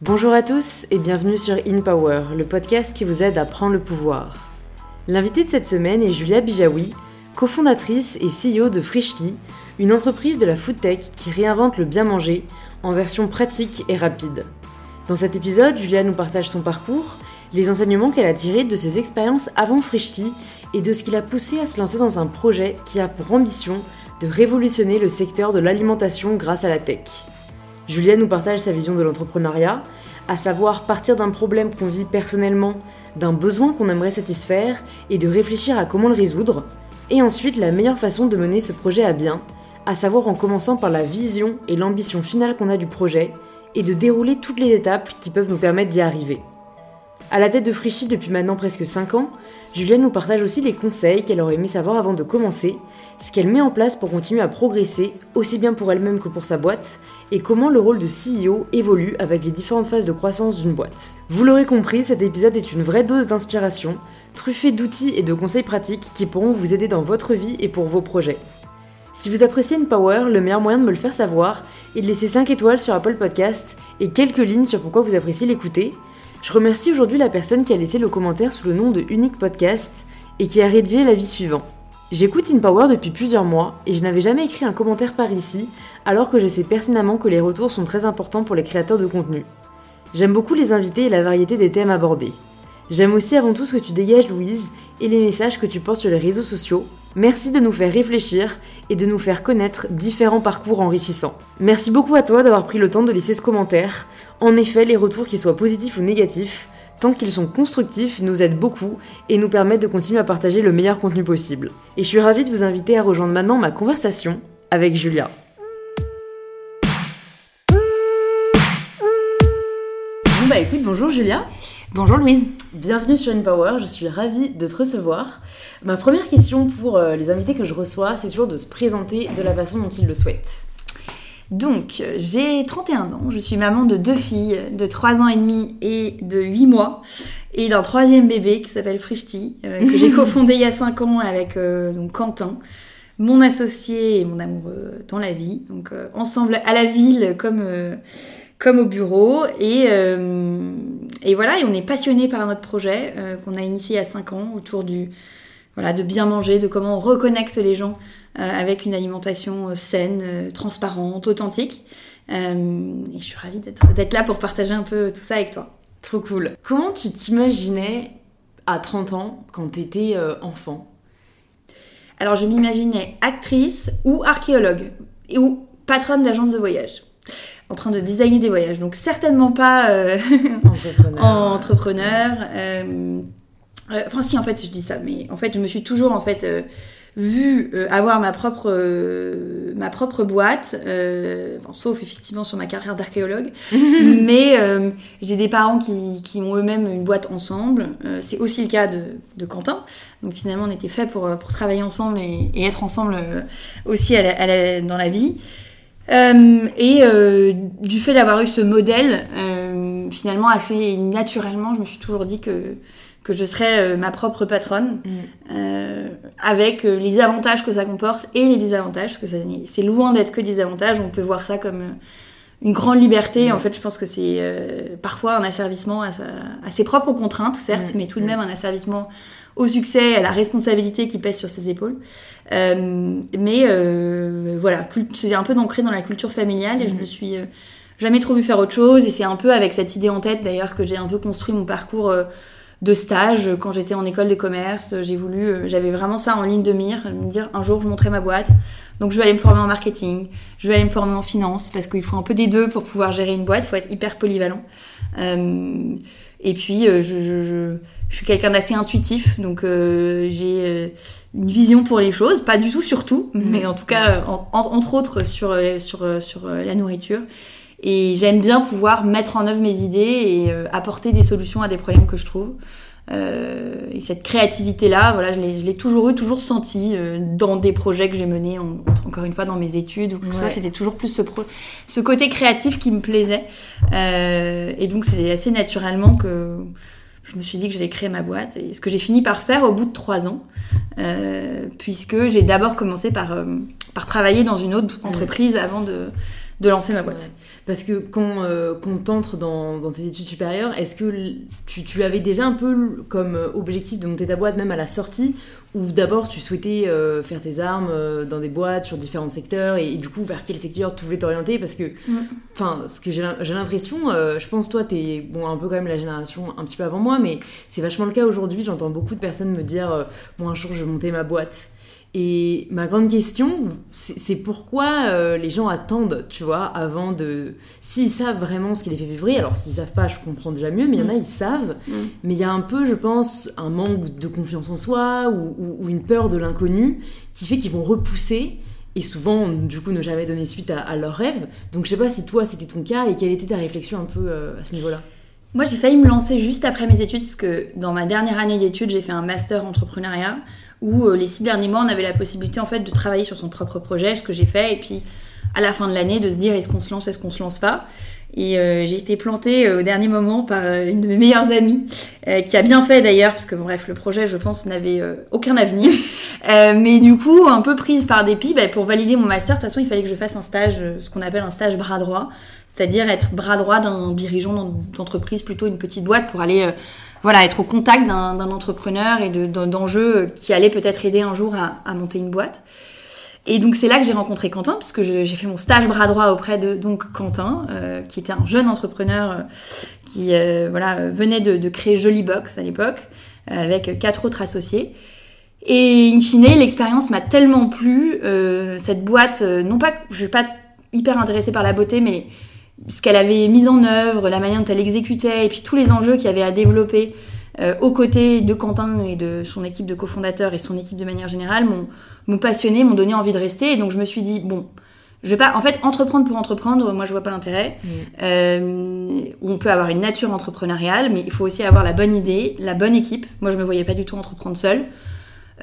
Bonjour à tous et bienvenue sur In Power, le podcast qui vous aide à prendre le pouvoir. L'invitée de cette semaine est Julia Bijawi, cofondatrice et CEO de Frishly, une entreprise de la food tech qui réinvente le bien manger en version pratique et rapide. Dans cet épisode, Julia nous partage son parcours, les enseignements qu'elle a tirés de ses expériences avant Frishly et de ce qui l'a poussée à se lancer dans un projet qui a pour ambition de révolutionner le secteur de l'alimentation grâce à la tech. Julia nous partage sa vision de l'entrepreneuriat, à savoir partir d'un problème qu'on vit personnellement, d'un besoin qu'on aimerait satisfaire et de réfléchir à comment le résoudre, et ensuite la meilleure façon de mener ce projet à bien, à savoir en commençant par la vision et l'ambition finale qu'on a du projet, et de dérouler toutes les étapes qui peuvent nous permettre d'y arriver. À la tête de Frichy depuis maintenant presque 5 ans, Juliette nous partage aussi les conseils qu'elle aurait aimé savoir avant de commencer, ce qu'elle met en place pour continuer à progresser, aussi bien pour elle-même que pour sa boîte, et comment le rôle de CEO évolue avec les différentes phases de croissance d'une boîte. Vous l'aurez compris, cet épisode est une vraie dose d'inspiration, truffé d'outils et de conseils pratiques qui pourront vous aider dans votre vie et pour vos projets. Si vous appréciez une Power, le meilleur moyen de me le faire savoir est de laisser 5 étoiles sur Apple Podcast et quelques lignes sur pourquoi vous appréciez l'écouter, je remercie aujourd'hui la personne qui a laissé le commentaire sous le nom de Unique Podcast et qui a rédigé l'avis suivant. J'écoute InPower depuis plusieurs mois et je n'avais jamais écrit un commentaire par ici, alors que je sais pertinemment que les retours sont très importants pour les créateurs de contenu. J'aime beaucoup les invités et la variété des thèmes abordés. J'aime aussi avant tout ce que tu dégages, Louise, et les messages que tu portes sur les réseaux sociaux. Merci de nous faire réfléchir et de nous faire connaître différents parcours enrichissants. Merci beaucoup à toi d'avoir pris le temps de laisser ce commentaire. En effet, les retours, qu'ils soient positifs ou négatifs, tant qu'ils sont constructifs, nous aident beaucoup et nous permettent de continuer à partager le meilleur contenu possible. Et je suis ravie de vous inviter à rejoindre maintenant ma conversation avec Julia. Bon bah écoute, bonjour Julia. Bonjour Louise. Bienvenue sur InPower, je suis ravie de te recevoir. Ma première question pour euh, les invités que je reçois, c'est toujours de se présenter de la façon dont ils le souhaitent. Donc, j'ai 31 ans, je suis maman de deux filles de 3 ans et demi et de 8 mois, et d'un troisième bébé qui s'appelle Frishti, euh, que j'ai cofondé il y a 5 ans avec euh, donc Quentin, mon associé et mon amoureux dans la vie, donc ensemble à la ville comme comme au bureau. Et, euh, et voilà, et on est passionné par notre projet euh, qu'on a initié il y a 5 ans autour du voilà, de bien manger, de comment on reconnecte les gens euh, avec une alimentation saine, transparente, authentique. et je suis ravie d'être là pour partager un peu tout ça avec toi. Trop cool. Comment tu t'imaginais à 30 ans quand tu étais enfant? Alors je m'imaginais actrice ou archéologue ou patronne d'agence de voyage en train de designer des voyages. Donc certainement pas euh, entrepreneur. entrepreneur euh, euh, enfin si en fait je dis ça, mais en fait je me suis toujours en fait vu avoir ma propre ma propre boîte, enfin, sauf effectivement sur ma carrière d'archéologue, mais j'ai des parents qui, qui ont eux-mêmes une boîte ensemble. c'est aussi le cas de, de, Quentin. Donc finalement on était fait pour, pour travailler ensemble et, et être ensemble aussi à la, dans la vie. Euh, et euh, du fait d'avoir eu ce modèle, euh, finalement assez naturellement, je me suis toujours dit que que je serais ma propre patronne, mm. avec les avantages que ça comporte et les désavantages, parce que c'est loin d'être que des avantages. On peut voir ça comme une grande liberté. Mm. En fait, je pense que c'est parfois un asservissement à, à, ses propres contraintes, certes, mm. mais tout de même un asservissement au succès, à la responsabilité qui pèse sur ses épaules. Euh, mais euh, voilà, c'est un peu ancré dans la culture familiale et je me suis euh, jamais trop vu faire autre chose. Et c'est un peu avec cette idée en tête d'ailleurs que j'ai un peu construit mon parcours de stage quand j'étais en école de commerce. J'ai voulu, j'avais vraiment ça en ligne de mire, me dire un jour je montrerai ma boîte. Donc je vais aller me former en marketing, je vais aller me former en finance parce qu'il faut un peu des deux pour pouvoir gérer une boîte. Il faut être hyper polyvalent. et puis je, je, je je suis quelqu'un d'assez intuitif, donc euh, j'ai euh, une vision pour les choses, pas du tout sur tout, mhm. mais en tout cas, entre autres sur, euh, sur, sur la nourriture. Et j'aime bien pouvoir mettre en œuvre mes idées et apporter des solutions à des problèmes que je trouve. Et cette créativité-là, voilà, je l'ai toujours eu, toujours senti dans des projets que j'ai menés, encore une fois dans mes études ou ça. C'était toujours plus ce, ce côté créatif qui me plaisait. et donc c'est assez naturellement que je me suis dit que j'allais créer ma boîte. Et ce que j'ai fini par faire au bout de trois ans, euh, puisque j'ai d'abord commencé par, euh, par travailler dans une autre entreprise avant de, de lancer ma boîte. Parce que quand, euh, t'entre dans, dans, tes études supérieures, est-ce que tu, tu, avais déjà un peu comme euh, objectif de monter ta boîte même à la sortie ou d'abord tu souhaitais euh, faire tes armes euh, dans des boîtes sur différents secteurs et, du coup vers quel secteur tu voulais t'orienter? Parce que, mm. enfin, ce que j'ai l'impression, je pense toi t'es bon, un peu quand même la génération un petit peu avant moi, mais c'est vachement le cas aujourd'hui. J'entends beaucoup de personnes me dire, moi un jour je vais monter ma boîte. Et ma grande question, c'est pourquoi euh, les gens attendent, tu vois, avant de... S'ils savent vraiment ce qui les fait vibrer, alors s'ils savent pas, je comprends déjà mieux, mais il y en a, mm. ils savent. Mm. Mais il y a un peu, je pense, un manque de confiance en soi ou, une peur de l'inconnu qui fait qu'ils vont repousser et souvent, du coup, ne jamais donner suite à, leurs rêves. Donc je sais pas si toi, c'était ton cas et quelle était ta réflexion un peu euh, à ce niveau-là? Moi, j'ai failli me lancer juste après mes études, parce que dans ma dernière année d'études, j'ai fait un master entrepreneuriat où euh, les six derniers mois, on avait la possibilité en fait de travailler sur son propre projet, ce que j'ai fait, et puis à la fin de l'année de se dire est-ce qu'on se lance, est-ce qu'on se lance pas? Et euh, j'ai été plantée euh, au dernier moment par une de mes meilleures amies, qui a bien fait d'ailleurs, parce que bref, le projet, je pense, n'avait aucun avenir. mais du coup, un peu prise par dépit, bah, pour valider mon master, de toute façon, il fallait que je fasse un stage, ce qu'on appelle un stage bras droit, c'est-à-dire être bras droit d'un dirigeant d'entreprise, plutôt une petite boîte, pour aller voilà, être au contact d'un entrepreneur et d'enjeux qui allaient peut-être aider un jour à, monter une boîte. Et donc c'est là que j'ai rencontré Quentin, puisque j'ai fait mon stage bras droit auprès de donc Quentin, euh, qui était un jeune entrepreneur euh, qui euh, voilà venait de, créer Jolie Box à l'époque, avec quatre autres associés. Et in fine, l'expérience m'a tellement plu. cette boîte, non pas, je suis pas hyper intéressée par la beauté, mais ce qu'elle avait mis en œuvre, la manière dont elle exécutait, et puis tous les enjeux qu'il y avait à développer euh, aux côtés de Quentin et de son équipe de cofondateurs et son équipe de manière générale m'ont passionné, m'ont donné envie de rester. Et donc je me suis dit, bon, je vais pas, en fait, entreprendre pour entreprendre, moi je vois pas l'intérêt. Euh, on peut avoir une nature entrepreneuriale, mais il faut aussi avoir la bonne idée, la bonne équipe. Moi je me voyais pas du tout entreprendre seule.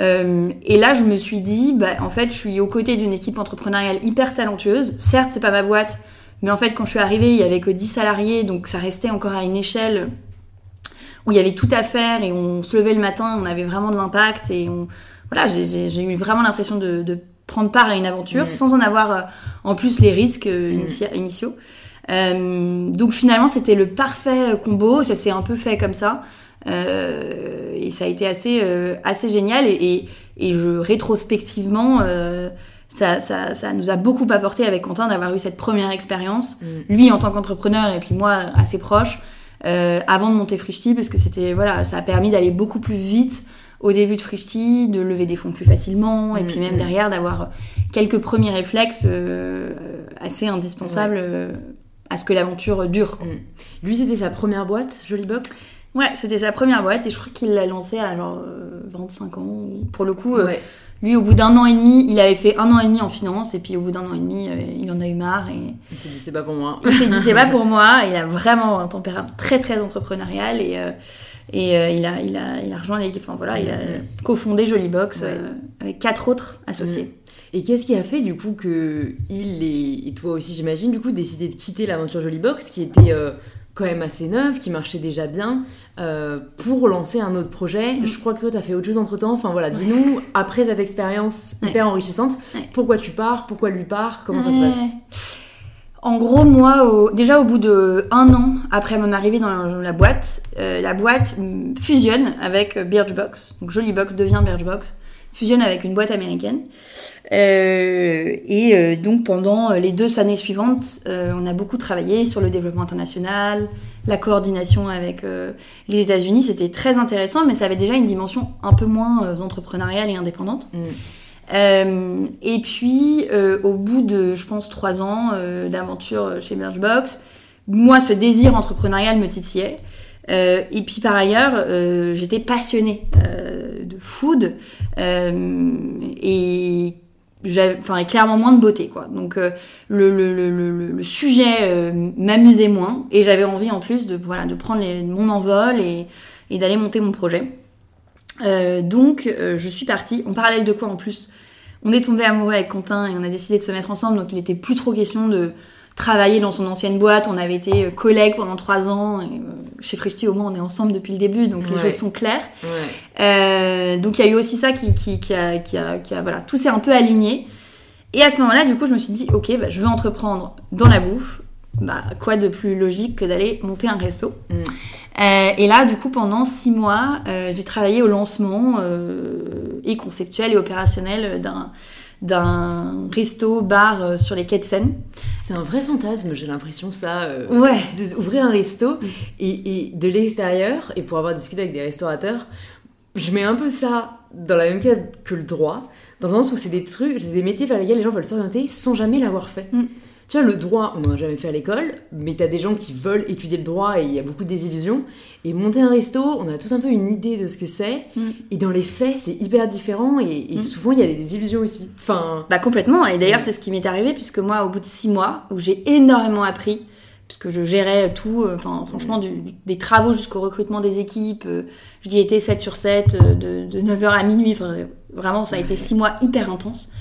Euh, et là, je me suis dit, bah, en fait, je suis aux côtés d'une équipe entrepreneuriale hyper talentueuse. Certes, c'est pas ma boîte, mais en fait, quand je suis arrivée, il y avait que 10 salariés, donc ça restait encore à une échelle où il y avait tout à faire et on se levait le matin, on avait vraiment de l'impact et on, voilà, j'ai eu vraiment l'impression de, prendre part à une aventure sans en avoir euh, en plus les risques euh, initiaux. Euh, donc finalement, c'était le parfait combo. Ça s'est un peu fait comme ça. et ça a été assez, assez génial. Et, et, je, rétrospectivement, ça, ça, ça, nous a beaucoup apporté avec Quentin d'avoir eu cette première expérience, mm. lui en tant qu'entrepreneur et puis moi assez proche, euh, avant de monter Frishti, parce que c'était voilà, ça a permis d'aller beaucoup plus vite au début de Frishti, de lever des fonds plus facilement, et mm, puis même mm. derrière d'avoir quelques premiers réflexes euh, assez indispensables euh, à ce que l'aventure dure. Lui, c'était sa première boîte, Jolie Box Ouais, c'était sa première boîte, et je crois qu'il l'a lancée à genre 25 ans. Pour le coup, ouais lui, au bout d'un an et demi, il avait fait un an et demi en finance, et puis au bout d'un an et demi, euh, il en a eu marre. Et... Il s'est dit, c'est pas pour moi. Il s'est dit, c'est pas pour moi. Il a vraiment un tempérament très, très entrepreneurial, et, euh, et euh, il, a, il, a, il a rejoint l'équipe. Enfin voilà, il a cofondé Jolie Box avec quatre autres associés. Et qu'est-ce qui a fait du coup que il et, et toi aussi, j'imagine, du coup, décidé de quitter l'aventure Jolie Box, qui était quand même assez neuve, qui marchait déjà bien, euh, pour lancer un autre projet. Mm. Je crois que toi, tu as fait autre chose entre temps. Enfin voilà, dis-nous, après cette expérience hyper enrichissante, pourquoi tu pars, pourquoi lui part, comment ça se passe? En gros, moi, déjà au bout de un an après mon arrivée dans la, boîte, euh, la boîte fusionne avec Birchbox. Donc Box devient Birchbox, fusionne avec une boîte américaine. Euh, et euh, donc pendant les deux années suivantes, euh, on a beaucoup travaillé sur le développement international, la coordination avec les États-Unis. C'était très intéressant, mais ça avait déjà une dimension un peu moins entrepreneuriale et indépendante. Mm. et puis, au bout de, je pense, trois ans d'aventure chez Birchbox, moi, ce désir entrepreneurial me titillait. et puis par ailleurs, j'étais passionnée de food et enfin clairement moins de beauté quoi. Donc euh, le, le, le, sujet euh, m'amusait moins et j'avais envie en plus de voilà de prendre mon envol et, d'aller monter mon projet. Euh, donc je suis partie. En parallèle de quoi en plus on est tombé amoureux avec Quentin et on a décidé de se mettre ensemble donc il était plus trop question de travailler dans son ancienne boîte. On avait été collègues pendant trois ans chez Frishti au moins on est ensemble depuis le début donc les choses sont claires euh, donc il y a eu aussi ça qui, qui, qui, a, qui, a, qui a, voilà, tout s'est un peu aligné. Et à ce moment-là, du coup, je me suis dit, ok, bah, je veux entreprendre dans la bouffe. Bah, quoi de plus logique que d'aller monter un resto? Mm. euh, Et là, du coup, pendant six mois, euh, j'ai travaillé au lancement euh, et conceptuel et opérationnel d'un d'un resto bar sur les quais de Seine. C'est un vrai fantasme, j'ai l'impression ça. ouais. D'ouvrir un resto mm. et, et, de l'extérieur et pour avoir discuté avec des restaurateurs, je mets un peu ça dans la même case que le droit, dans le sens où c'est des trucs, c'est des métiers vers lesquels les gens veulent s'orienter sans jamais l'avoir fait. Mm. Tu vois, le droit, on n'en a jamais fait à l'école, mais t'as des gens qui veulent étudier le droit et il y a beaucoup de désillusions. Et monter un resto, on a tous un peu une idée de ce que c'est. Mm. Et dans les faits, c'est hyper différent et, mm. souvent il y a des désillusions aussi. Enfin. Bah complètement. Et d'ailleurs, c'est ce qui m'est arrivé puisque moi, au bout de six mois, où j'ai énormément appris, puisque je gérais tout, euh, enfin franchement des travaux jusqu'au recrutement des équipes. Euh, j'y étais 7 sur 7, euh, de, de 9h à minuit. vraiment, ça a été 6 mois hyper intenses.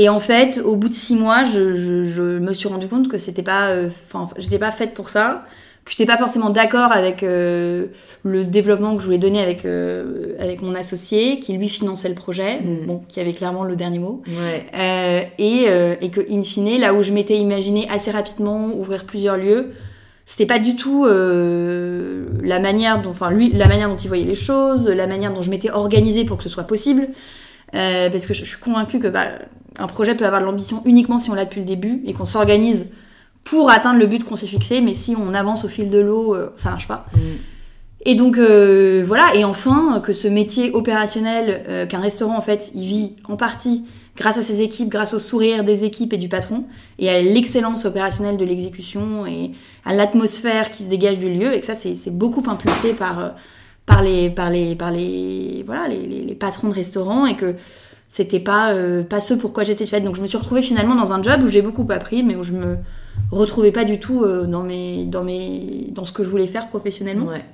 Et en fait, au bout de 6 mois, je, je, je, me suis rendu compte que c'était pas, enfin, j'étais pas faite pour ça que j'étais pas forcément d'accord avec euh, le développement que je voulais donner avec euh, avec mon associé qui lui finançait le projet mm. bon qui avait clairement le dernier mot ouais. euh, et euh, et que in fine là où je m'étais imaginé assez rapidement ouvrir plusieurs lieux c'était pas du tout euh, la manière dont enfin lui la manière dont il voyait les choses la manière dont je m'étais organisée pour que ce soit possible parce que je, je, suis convaincue que bah, un projet peut avoir de l'ambition uniquement si on l'a depuis le début et qu'on s'organise pour atteindre le but qu'on s'est fixé, mais si on avance au fil de l'eau, euh, ça marche pas. Mm. Et donc euh, voilà, et enfin que ce métier opérationnel, euh, qu'un restaurant en fait, il vit en partie grâce à ses équipes, grâce au sourire des équipes et du patron, et à l'excellence opérationnelle de l'exécution et à l'atmosphère qui se dégage du lieu, et que ça c'est beaucoup impulsé par par les par les par les voilà les, les, patrons de restaurants et que c'était pas pas ce pourquoi j'étais faite. Donc je me suis retrouvée finalement dans un job où j'ai beaucoup appris, mais où je me retrouvais pas du tout euh, dans, mes, dans, mes, dans ce que je voulais faire professionnellement. Ouais.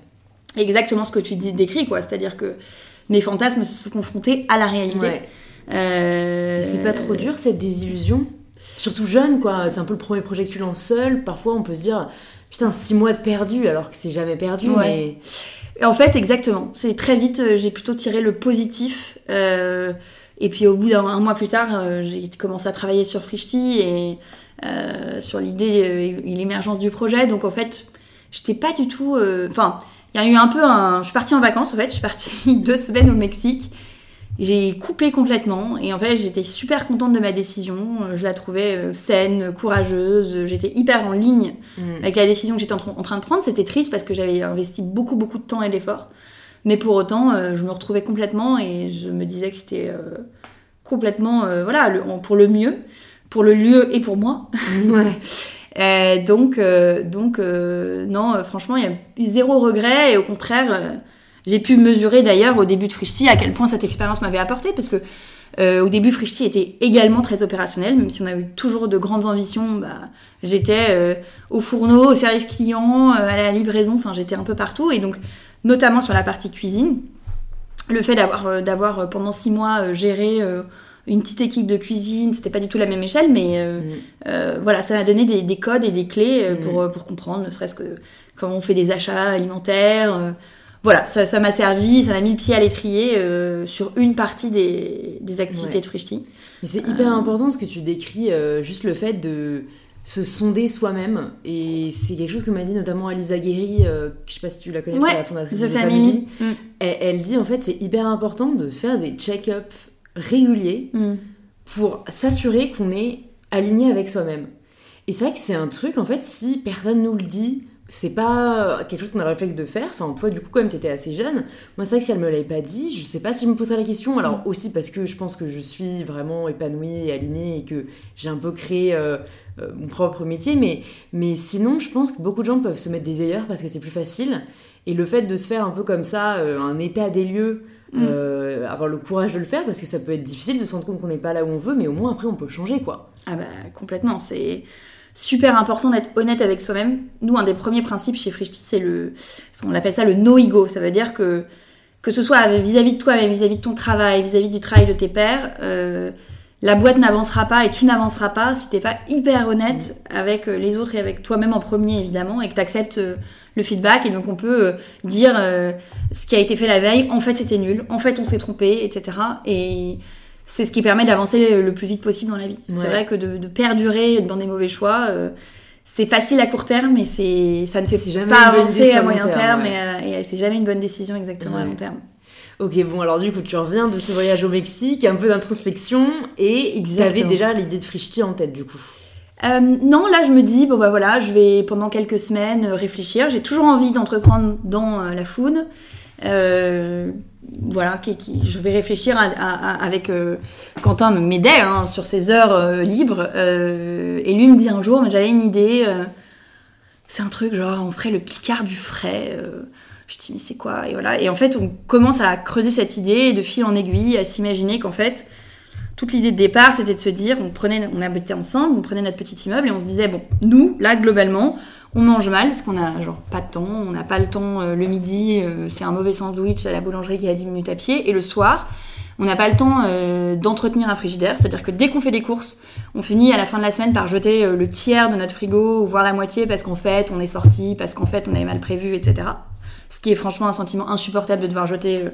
Exactement ce que tu dis, décris, quoi. C'est-à-dire que mes fantasmes se sont confrontés à la réalité. Ouais. Euh... C'est pas trop dur cette désillusion? Surtout jeune, quoi. C'est un peu le premier projet que tu lances seul. Parfois, on peut se dire, putain, six mois de perdu, alors que c'est jamais perdu. Ouais. Mais... En fait, exactement. C'est très vite, euh, j'ai plutôt tiré le positif. Euh, et puis, au bout d'un mois plus tard, euh, j'ai commencé à travailler sur Frishti et euh, sur l'idée euh, et l'émergence du projet. Donc en fait, j'étais pas du tout. Enfin, il y a eu un peu un. Je suis partie en vacances en fait. Je suis partie deux semaines au Mexique. J'ai coupé complètement et en fait j'étais super contente de ma décision. Je la trouvais saine, courageuse. J'étais hyper en ligne mm. avec la décision que j'étais en, train de prendre. C'était triste parce que j'avais investi beaucoup beaucoup de temps et d'efforts. Mais pour autant, je me retrouvais complètement et je me disais que c'était complètement, voilà, pour le mieux pour le lieu et pour moi. Ouais. euh, donc, euh, donc euh, non, euh, franchement, il y a eu zéro regret et au contraire, euh, j'ai pu mesurer d'ailleurs au début de Frishti à quel point cette expérience m'avait apporté parce que au début, Frishti était également très opérationnel, même si on a eu toujours de grandes ambitions. Bah, j'étais au fourneau, au service client, à la livraison, enfin j'étais un peu partout et donc notamment sur la partie cuisine. Le fait d'avoir d'avoir pendant six mois géré une petite équipe de cuisine, c'était pas du tout la même échelle, mais euh, mm. euh, voilà, ça m'a donné des, des, codes et des clés euh, pour, mm. pour comprendre, ne serait-ce que comment on fait des achats alimentaires. Voilà, ça m'a servi, ça m'a mis le pied à l'étrier sur une partie des, des activités de Frishti. Mais c'est hyper important ce que tu décris, juste le fait de se sonder soi-même. Et c'est quelque chose que m'a dit notamment Alisa Guéry, euh, je sais pas si tu la connais, c'est la fondatrice de Family. Mm. Elle, elle, dit en fait c'est hyper important de se faire des check-up régulier mm. pour s'assurer qu'on est aligné avec soi-même. Et c'est vrai que c'est un truc, en fait, si personne nous le dit, c'est pas quelque chose qu'on a le réflexe de faire. Enfin, toi, du coup, comme t'étais assez jeune, moi, c'est vrai que si elle me l'avait pas dit, je sais pas si je me poserais la question. Alors, mm. aussi parce que je pense que je suis vraiment épanouie et alignée et que j'ai un peu créé euh, euh, mon propre métier. Mais, mais sinon, je pense que beaucoup de gens peuvent se mettre des ailleurs parce que c'est plus facile. Et le fait de se faire un peu comme ça, euh, un état des lieux, Mm. Euh, avoir le courage de le faire parce que ça peut être difficile de se rendre compte qu'on n'est pas là où on veut, mais au moins après on peut changer quoi. Ah bah complètement, c'est super important d'être honnête avec soi-même. Nous, un des premiers principes chez Frishti, c'est le, on appelle ça le no-ego. Ça veut dire que que ce soit vis-à-vis de toi, mais vis-à-vis de ton travail, vis-à-vis du travail de tes pairs, euh, la boîte n'avancera pas et tu n'avanceras pas si t'es pas hyper honnête avec euh, les autres et avec toi-même en premier évidemment et que tu acceptes le feedback et donc on peut euh, dire euh, ce qui a été fait la veille, en fait c'était nul, en fait on s'est trompé, etc. Et c'est ce qui permet d'avancer le plus vite possible dans la vie. C'est vrai que de, perdurer dans des mauvais choix, euh, c'est facile à court terme, mais c'est ça ne fait jamais pas avancer à moyen terme, et, c'est jamais une bonne décision exactement à long terme. Ok, bon, alors du coup, tu reviens de ce voyage au Mexique, un peu d'introspection, et tu avais déjà l'idée de Frichti en tête, du coup. Euh, non, là je me dis, bon bah voilà, je vais pendant quelques semaines euh, réfléchir. J'ai toujours envie d'entreprendre dans la food. Euh, voilà, qui, je vais réfléchir avec euh, Quentin m'aidait hein, sur ses heures euh, libres et lui me dit un jour, j'avais une idée, c'est un truc genre on ferait le picard du frais. je dis mais c'est quoi? Et voilà et en fait on commence à creuser cette idée de fil en aiguille, à s'imaginer qu'en fait toute l'idée de départ c'était de se dire on prenait, on habitait ensemble, on prenait notre petit immeuble et on se disait bon nous là globalement on mange mal parce qu'on a genre pas de temps, on n'a pas le temps euh, le midi, euh, c'est un mauvais sandwich à la boulangerie qui a 10 minutes à pied, et le soir, on n'a pas le temps euh, d'entretenir un frigidaire, c'est-à-dire que dès qu'on fait des courses, on finit à la fin de la semaine par jeter le tiers de notre frigo, ou voire la moitié, parce qu'en fait, on est sorti, parce qu'en fait, on avait mal prévu, etc. Ce qui est franchement un sentiment insupportable de devoir jeter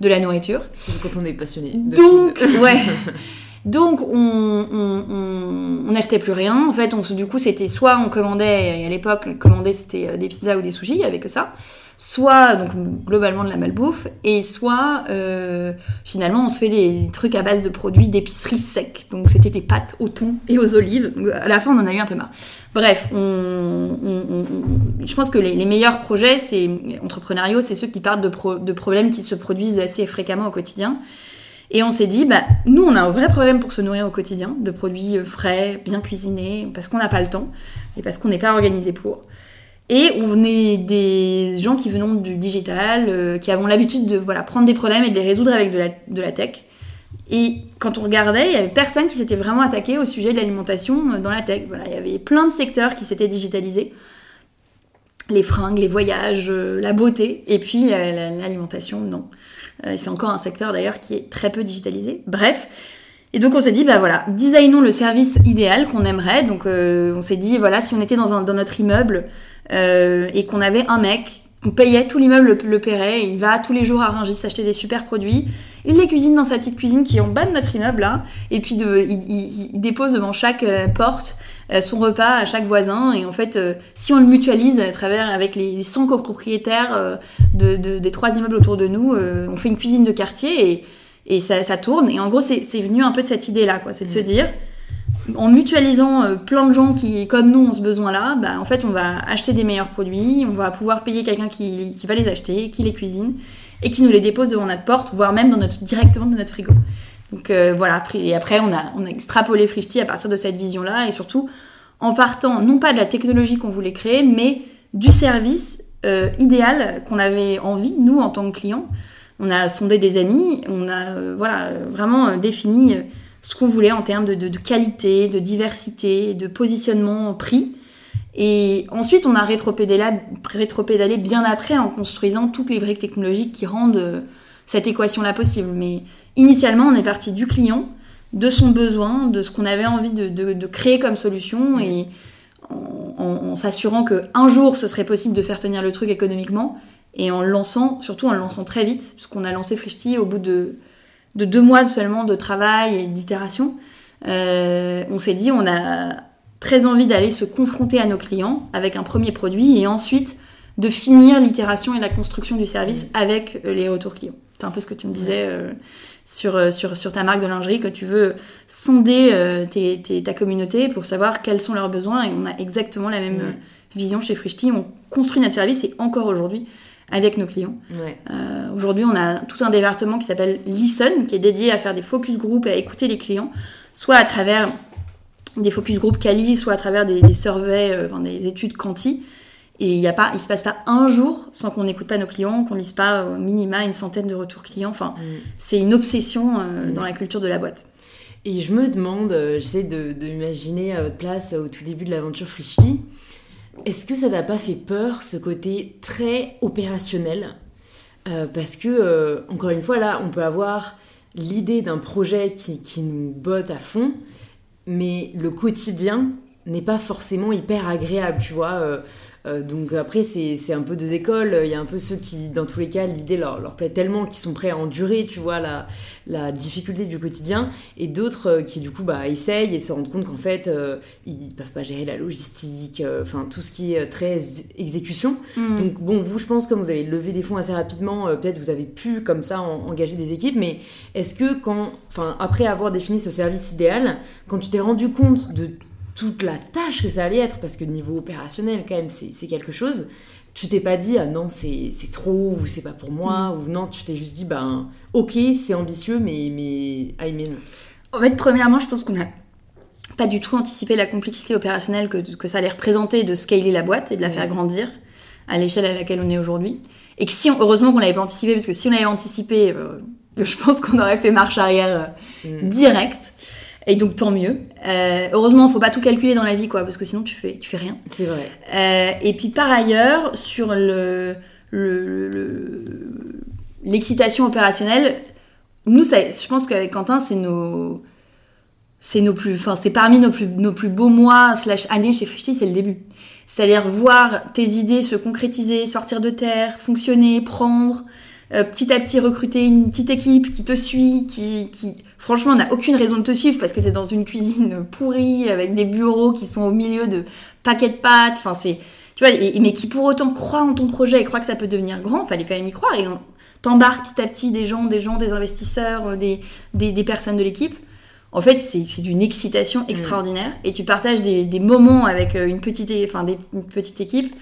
de la nourriture. Quand on est passionné. Donc, ouais. Donc on n'achetait plus rien. En fait, on, du coup, c'était soit on commandait, à l'époque, commander c'était euh, des pizzas ou des sushis, il y avait que ça. Soit donc globalement de la malbouffe, et soit euh, finalement on se fait des trucs à base de produits d'épicerie sec. Donc c'était des pâtes au thon et aux olives. à la fin, on en a eu un peu marre. Bref, je pense que les, meilleurs projets, c'est entrepreneuriaux, c'est ceux qui partent de, de problèmes qui se produisent assez fréquemment au quotidien. Et on s'est dit, bah, nous, on a un vrai problème pour se nourrir au quotidien, de produits euh, frais, bien cuisinés, parce qu'on n'a pas le temps et parce qu'on n'est pas organisé pour. Et on est des gens qui venons du digital, euh, qui avons l'habitude de voilà, prendre des problèmes et de les résoudre avec de la, de la tech. Et quand on regardait, il y avait personne qui s'était vraiment attaqué au sujet de l'alimentation euh, dans la tech. Voilà, il y avait plein de secteurs qui s'étaient digitalisés. Les fringues, les voyages, la beauté, et puis l'alimentation, non. Euh, c'est encore un secteur d'ailleurs qui est très peu digitalisé. Bref. Et donc on s'est dit, bah voilà, designons le service idéal qu'on aimerait. Donc euh, on s'est dit, voilà, si on était dans, dans notre immeuble euh, et qu'on avait un mec, on payait, tout l'immeuble le, paierait, il va tous les jours à s'acheter des super produits, il les cuisine dans sa petite cuisine qui est en bas de notre immeuble là, et puis il, il, dépose devant chaque porte son repas à chaque voisin. Et en fait, si on le mutualise à travers avec les 100 copropriétaires de, des trois immeubles autour de nous, on fait une cuisine de quartier et, et ça, ça, tourne. Et en gros, c'est venu un peu de cette idée-là, quoi. C'est de se mm. dire, en mutualisant plein de gens qui, comme nous, ont ce besoin-là, bah, en fait, on va acheter des meilleurs produits, on va pouvoir payer quelqu'un qui, qui, va les acheter, qui les cuisine et qui nous les dépose devant notre porte, voire même dans notre, directement dans notre frigo. Donc euh, voilà, et après on a, on a extrapolé Frishti à partir de cette vision-là, et surtout en partant non pas de la technologie qu'on voulait créer, mais du service euh, idéal qu'on avait envie, nous, en tant que clients. On a sondé des amis, on a euh, voilà, vraiment défini ce qu'on voulait en termes de, de, qualité, de diversité, de positionnement prix. Et ensuite, on a rétropédalé, rétropédalé bien après en construisant toutes les briques technologiques qui rendent cette équation-là possible. Mais initialement, on est parti du client, de son besoin, de ce qu'on avait envie de, créer comme solution et en, s'assurant qu'un jour ce serait possible de faire tenir le truc économiquement et en lançant, surtout en le lançant très vite, puisqu'on a lancé Frishti au bout de, deux mois seulement de travail et d'itération. Euh, on s'est dit, on a très envie d'aller se confronter à nos clients avec un premier produit et ensuite de finir l'itération et la construction du service avec les retours clients. C'est un peu ce que tu me disais. Euh, sur, euh, sur, sur ta marque de lingerie, que tu veux sonder euh, tes, ta communauté pour savoir quels sont leurs besoins. Et on a exactement la même vision chez Frishti. On construit notre service et encore aujourd'hui avec nos clients. Euh, aujourd'hui, on a tout un département qui s'appelle Listen, qui est dédié à faire des focus group et à écouter les clients, soit à travers des focus group Cali, soit à travers des, des surveys, des études quanti. Et il y a pas, il se passe pas un jour sans qu'on n'écoute pas nos clients, qu'on lise pas au minima une centaine de retours clients. Enfin, mm. c'est une obsession euh, mm. dans la culture de la boîte. Et je me demande, euh, j'essaie de, de m'imaginer à votre place au tout début de l'aventure Frischti, est-ce que ça t'a pas fait peur ce côté très opérationnel? Euh, Parce que, encore une fois, là, on peut avoir l'idée d'un projet qui, qui nous botte à fond, mais le quotidien n'est pas forcément hyper agréable, tu vois Euh, donc après, c'est un peu deux écoles. Il y a un peu ceux qui, dans tous les cas, l'idée leur, leur plaît tellement qu'ils sont prêts à endurer, tu vois, la, la difficulté du quotidien. Et d'autres euh, qui, du coup, bah, essayent et se rendent compte qu'en fait, euh, ils peuvent pas gérer la logistique, enfin, tout ce qui est très exécution. Mm. Donc bon, vous, je pense, comme vous avez levé des fonds assez rapidement, peut-être vous avez pu, comme ça, engager des équipes. Mais est-ce que quand, enfin, après avoir défini ce service idéal, quand tu t'es rendu compte de toute la tâche que ça allait être, parce que niveau opérationnel, quand même, c'est quelque chose. Tu t'es pas dit, ah non, c'est trop, ou c'est pas pour moi, mm. ou non, tu t'es juste dit, ben, ok, c'est ambitieux, mais, mais I mean. En fait, premièrement, je pense qu'on a pas du tout anticipé la complexité opérationnelle que, que ça allait représenter de scaler la boîte et de la mm. faire grandir à l'échelle à laquelle on est aujourd'hui. Et que si, heureusement qu'on l'avait pas anticipé, parce que si on avait anticipé, euh, je pense qu'on aurait fait marche arrière euh, mm. direct. Et donc tant mieux. Euh, heureusement, faut pas tout calculer dans la vie, quoi, parce que sinon tu fais, tu fais rien. C'est vrai. Euh, et puis par ailleurs, sur le, l'excitation opérationnelle, nous, ça, je pense qu'avec Quentin, c'est nos, c'est nos plus, enfin, c'est parmi nos plus, nos plus beaux mois slash années chez Frishti, c'est le début. C'est-à-dire voir tes idées se concrétiser, sortir de terre, fonctionner, prendre, euh, petit à petit recruter une petite équipe qui te suit, qui, qui franchement n'a aucune raison de te suivre parce que t'es dans une cuisine pourrie avec des bureaux qui sont au milieu de paquets de pâtes. Enfin, c'est, tu vois, mais qui pour autant croit en ton projet et croit que ça peut devenir grand. Fallait quand même y croire et on t'embarque petit à petit des gens, des gens, des investisseurs, euh, des, des, des personnes de l'équipe. En fait, c'est d'une excitation mm. extraordinaire et tu partages des, des moments avec euh, une petite, enfin, des, une petite équipe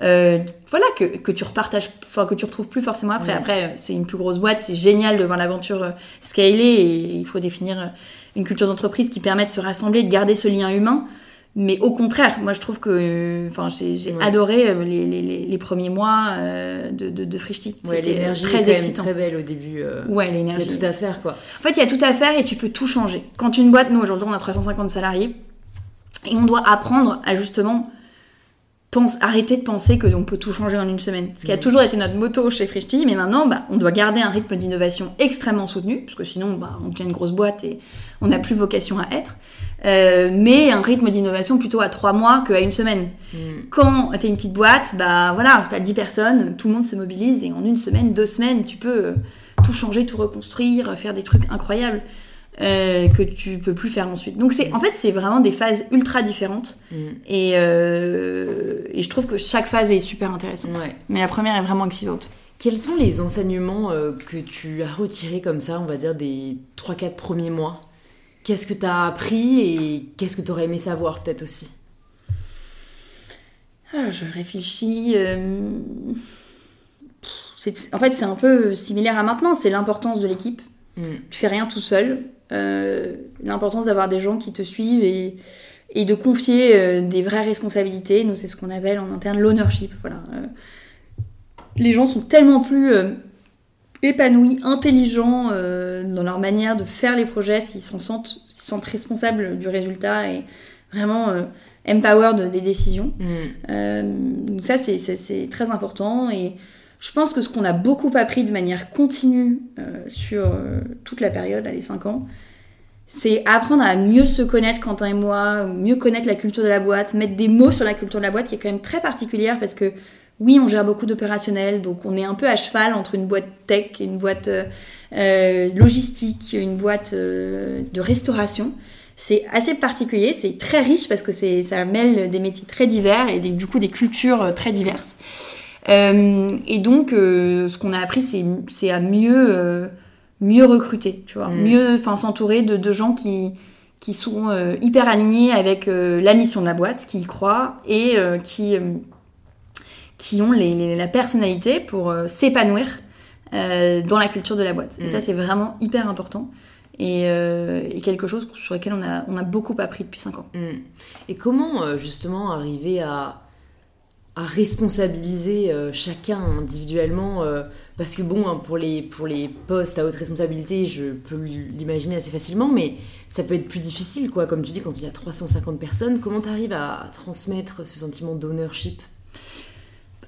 euh, voilà que, que tu repartages enfin que tu retrouves plus forcément après. Après c'est une plus grosse boîte c'est génial de voir l'aventure euh, scaler et il faut définir euh, une culture d'entreprise qui permet de se rassembler de garder ce lien humain. Mais au contraire moi je trouve que enfin j'ai adoré les, les, les, premiers mois de, de, de Frishti. Ouais, l'énergie très excitant. très belle au début ouais l'énergie il y a tout à faire quoi. En fait il y a tout à faire et tu peux tout changer. Quand une boîte nous aujourd'hui on a 350 salariés et on doit apprendre à justement pense, arrêter de penser que on peut tout changer en une semaine. Ce qui a mm. toujours été notre motto chez Frishti, mais maintenant, bah, on doit garder un rythme d'innovation extrêmement soutenu, parce que sinon, bah, on tient une grosse boîte et on n'a plus vocation à être. Euh, mais un rythme d'innovation plutôt à trois mois qu'à une semaine. Mm. Quand t'es une petite boîte, bah voilà, t'as dix personnes, tout le monde se mobilise et en une semaine, deux semaines, tu peux euh, tout changer, tout reconstruire, faire des trucs incroyables. Euh, que tu peux plus faire ensuite. Donc c'est en fait c'est vraiment des phases ultra différentes mm. et, euh, et, je trouve que chaque phase est super intéressante. Mais la première est vraiment excitante. Quels sont les enseignements euh, que tu as retirés comme ça, on va dire des 3-4 premiers mois? Qu'est-ce que tu as appris et qu'est-ce que tu aurais aimé savoir peut-être aussi? Ah, Je réfléchis. En fait c'est un peu similaire à maintenant, c'est l'importance de l'équipe. Mm. Tu fais rien tout seul. Euh, l'importance d'avoir des gens qui te suivent et, et de confier euh, des vraies responsabilités. Nous, c'est ce qu'on appelle en interne l'ownership. Voilà. Euh, les gens sont tellement plus épanouis, intelligents dans leur manière de faire les projets s'ils se sentent, sentent responsables du résultat et vraiment empowered des décisions. Mm. ça, c'est très important et je pense que ce qu'on a beaucoup appris de manière continue euh, sur euh, toute la période, les 5 ans, c'est apprendre à mieux se connaître, Quentin et moi, mieux connaître la culture de la boîte, mettre des mots sur la culture de la boîte qui est quand même très particulière parce que oui, on gère beaucoup d'opérationnels, donc on est un peu à cheval entre une boîte tech une boîte euh, logistique, une boîte de restauration. C'est assez particulier, c'est très riche parce que ça mêle des métiers très divers et du coup des cultures très diverses. Euh, et donc, euh, ce qu'on a appris, c'est à mieux, euh, mieux recruter, tu vois, mm. mieux, enfin, s'entourer de, de, gens qui, qui sont hyper alignés avec la mission de la boîte, qui y croient et qui, qui ont les, la personnalité pour s'épanouir dans la culture de la boîte. Et ça, mm. c'est vraiment hyper important. Et, et, quelque chose sur lequel on a, on a beaucoup appris depuis 5 ans. Mm. Et comment justement arriver à responsabiliser euh, chacun individuellement euh, parce que bon hein, pour les pour les postes à haute responsabilité je peux l'imaginer assez facilement mais ça peut être plus difficile quoi comme tu dis quand il y a 350 personnes comment tu arrives à transmettre ce sentiment d'ownership?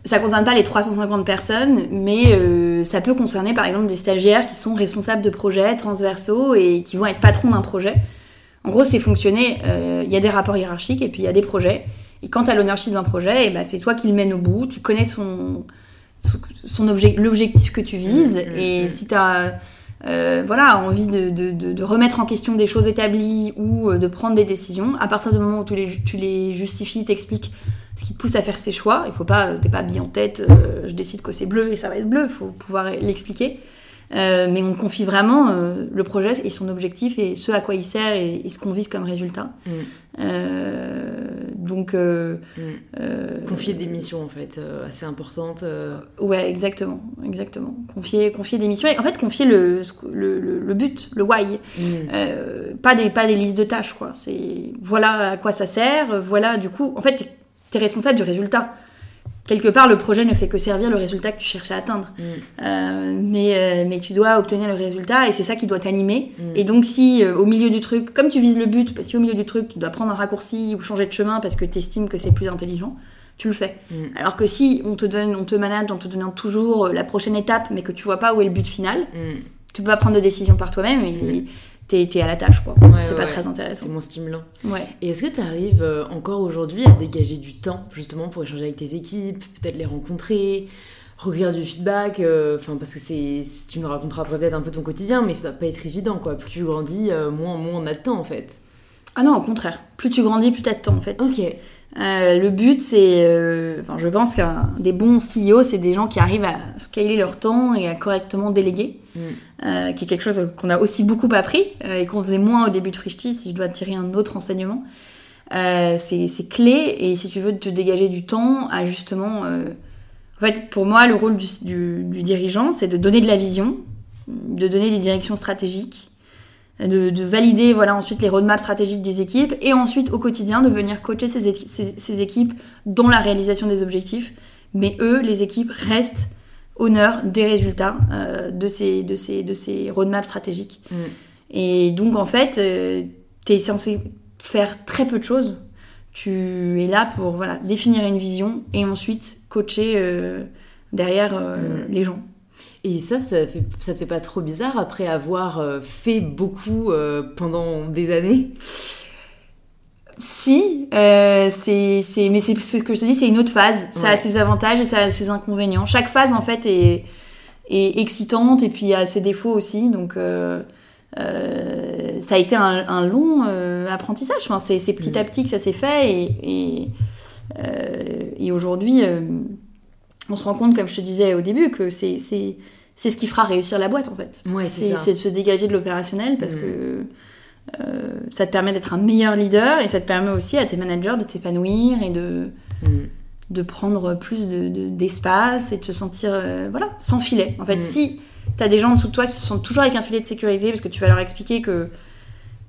Ça concerne pas les 350 personnes, mais euh, ça peut concerner par exemple des stagiaires qui sont responsables de projets transversaux et qui vont être patrons d'un projet. En gros, c'est fonctionner. Il y a des rapports hiérarchiques et puis il y a des projets. Et quand tu as l'ownership d'un projet, et eh ben, c'est toi qui le mènes au bout, tu connais son, son objet, l'objectif que tu vises, mmh, mmh, et si tu as euh, voilà, envie de, de, de, remettre en question des choses établies ou euh, de prendre des décisions, à partir du moment où tu les, tu les justifies, t'expliques ce qui te pousse à faire ces choix, il faut pas, t'es pas bien en tête, euh, je décide que c'est bleu et ça va être bleu, il faut pouvoir l'expliquer. Euh, mais on confie vraiment euh, le projet et son objectif et ce à quoi il sert et, ce qu'on vise comme résultat. Mm. Euh, donc. Mm. confier des missions en fait assez importantes. Ouais, exactement, exactement. Confier, confier des missions et en fait confier le, le, le, but, le why. Mm. pas, des, pas des listes de tâches quoi. C'est voilà à quoi ça sert, voilà du coup. En fait, t'es es responsable du résultat quelque part, le projet ne fait que servir le résultat que tu cherches à atteindre. Mm. Euh, mais, euh, mais tu dois obtenir le résultat et c'est ça qui doit t'animer. Mm. Et donc, si euh, au milieu du truc, comme tu vises le but, parce qu'au milieu du truc, tu dois prendre un raccourci ou changer de chemin parce que tu estimes que c'est plus intelligent, tu le fais. Mm. Alors que si on te donne, on te manage en te donnant toujours la prochaine étape, mais que tu vois pas où est le but final, tu peux pas prendre de décision par toi-même. Et, t'es à la tâche, quoi. c'est pas très intéressant. C'est moins stimulant. Ouais. Et est-ce que tu arrives euh, encore aujourd'hui à dégager du temps, justement, pour échanger avec tes équipes, peut-être les rencontrer, recueillir du feedback euh, Enfin, parce que c'est, tu nous raconteras peut-être un peu ton quotidien, mais ça va pas être évident, quoi. Plus tu grandis, euh, moins, moins on a de temps, en fait. Ah non, au contraire. Plus tu grandis, plus t'as de temps, en fait. Ok. Euh, le but, c'est, euh, enfin, je pense qu'un des bons CEO, c'est des gens qui arrivent à scaler leur temps et à correctement déléguer, mm. euh, qui est quelque chose qu'on a aussi beaucoup appris et qu'on faisait moins au début de Frishti, si je dois tirer un autre enseignement. c'est clé et si tu veux te dégager du temps à justement... en fait, pour moi, le rôle du dirigeant, c'est de donner de la vision, de donner des directions stratégiques, de, valider voilà ensuite les roadmaps stratégiques des équipes et ensuite au quotidien de venir coacher ces, ces, équipes dans la réalisation des objectifs. Mais eux, les équipes, restent honneur des résultats euh, de, ces, de, ces, de ces roadmaps stratégiques. Mm. Et donc en fait, euh, tu es censé faire très peu de choses. Tu es là pour voilà, définir une vision et ensuite coacher euh, derrière mm. les gens. Et ça, ça, fait, ça te fait pas trop bizarre après avoir euh, fait beaucoup euh, pendant des années? Si, euh, c'est, mais c'est ce que je te dis, c'est une autre phase. Ça a ses avantages et ça a ses inconvénients. Chaque phase, en fait, est, est excitante et puis a ses défauts aussi. Donc, ça a été un, long apprentissage. Enfin, c'est, petit à mm. petit que ça s'est fait et, et, et aujourd'hui on se rend compte, comme je te disais au début, que c'est c'est ce qui fera réussir la boîte en fait. Ouais, c'est de se dégager de l'opérationnel parce mm. que euh, ça te permet d'être un meilleur leader et ça te permet aussi à tes managers de t'épanouir et de, mm. de prendre plus d'espace de, et de se sentir euh, voilà, sans filet. En fait, mm. si tu as des gens en dessous de toi qui sont toujours avec un filet de sécurité parce que tu vas leur expliquer que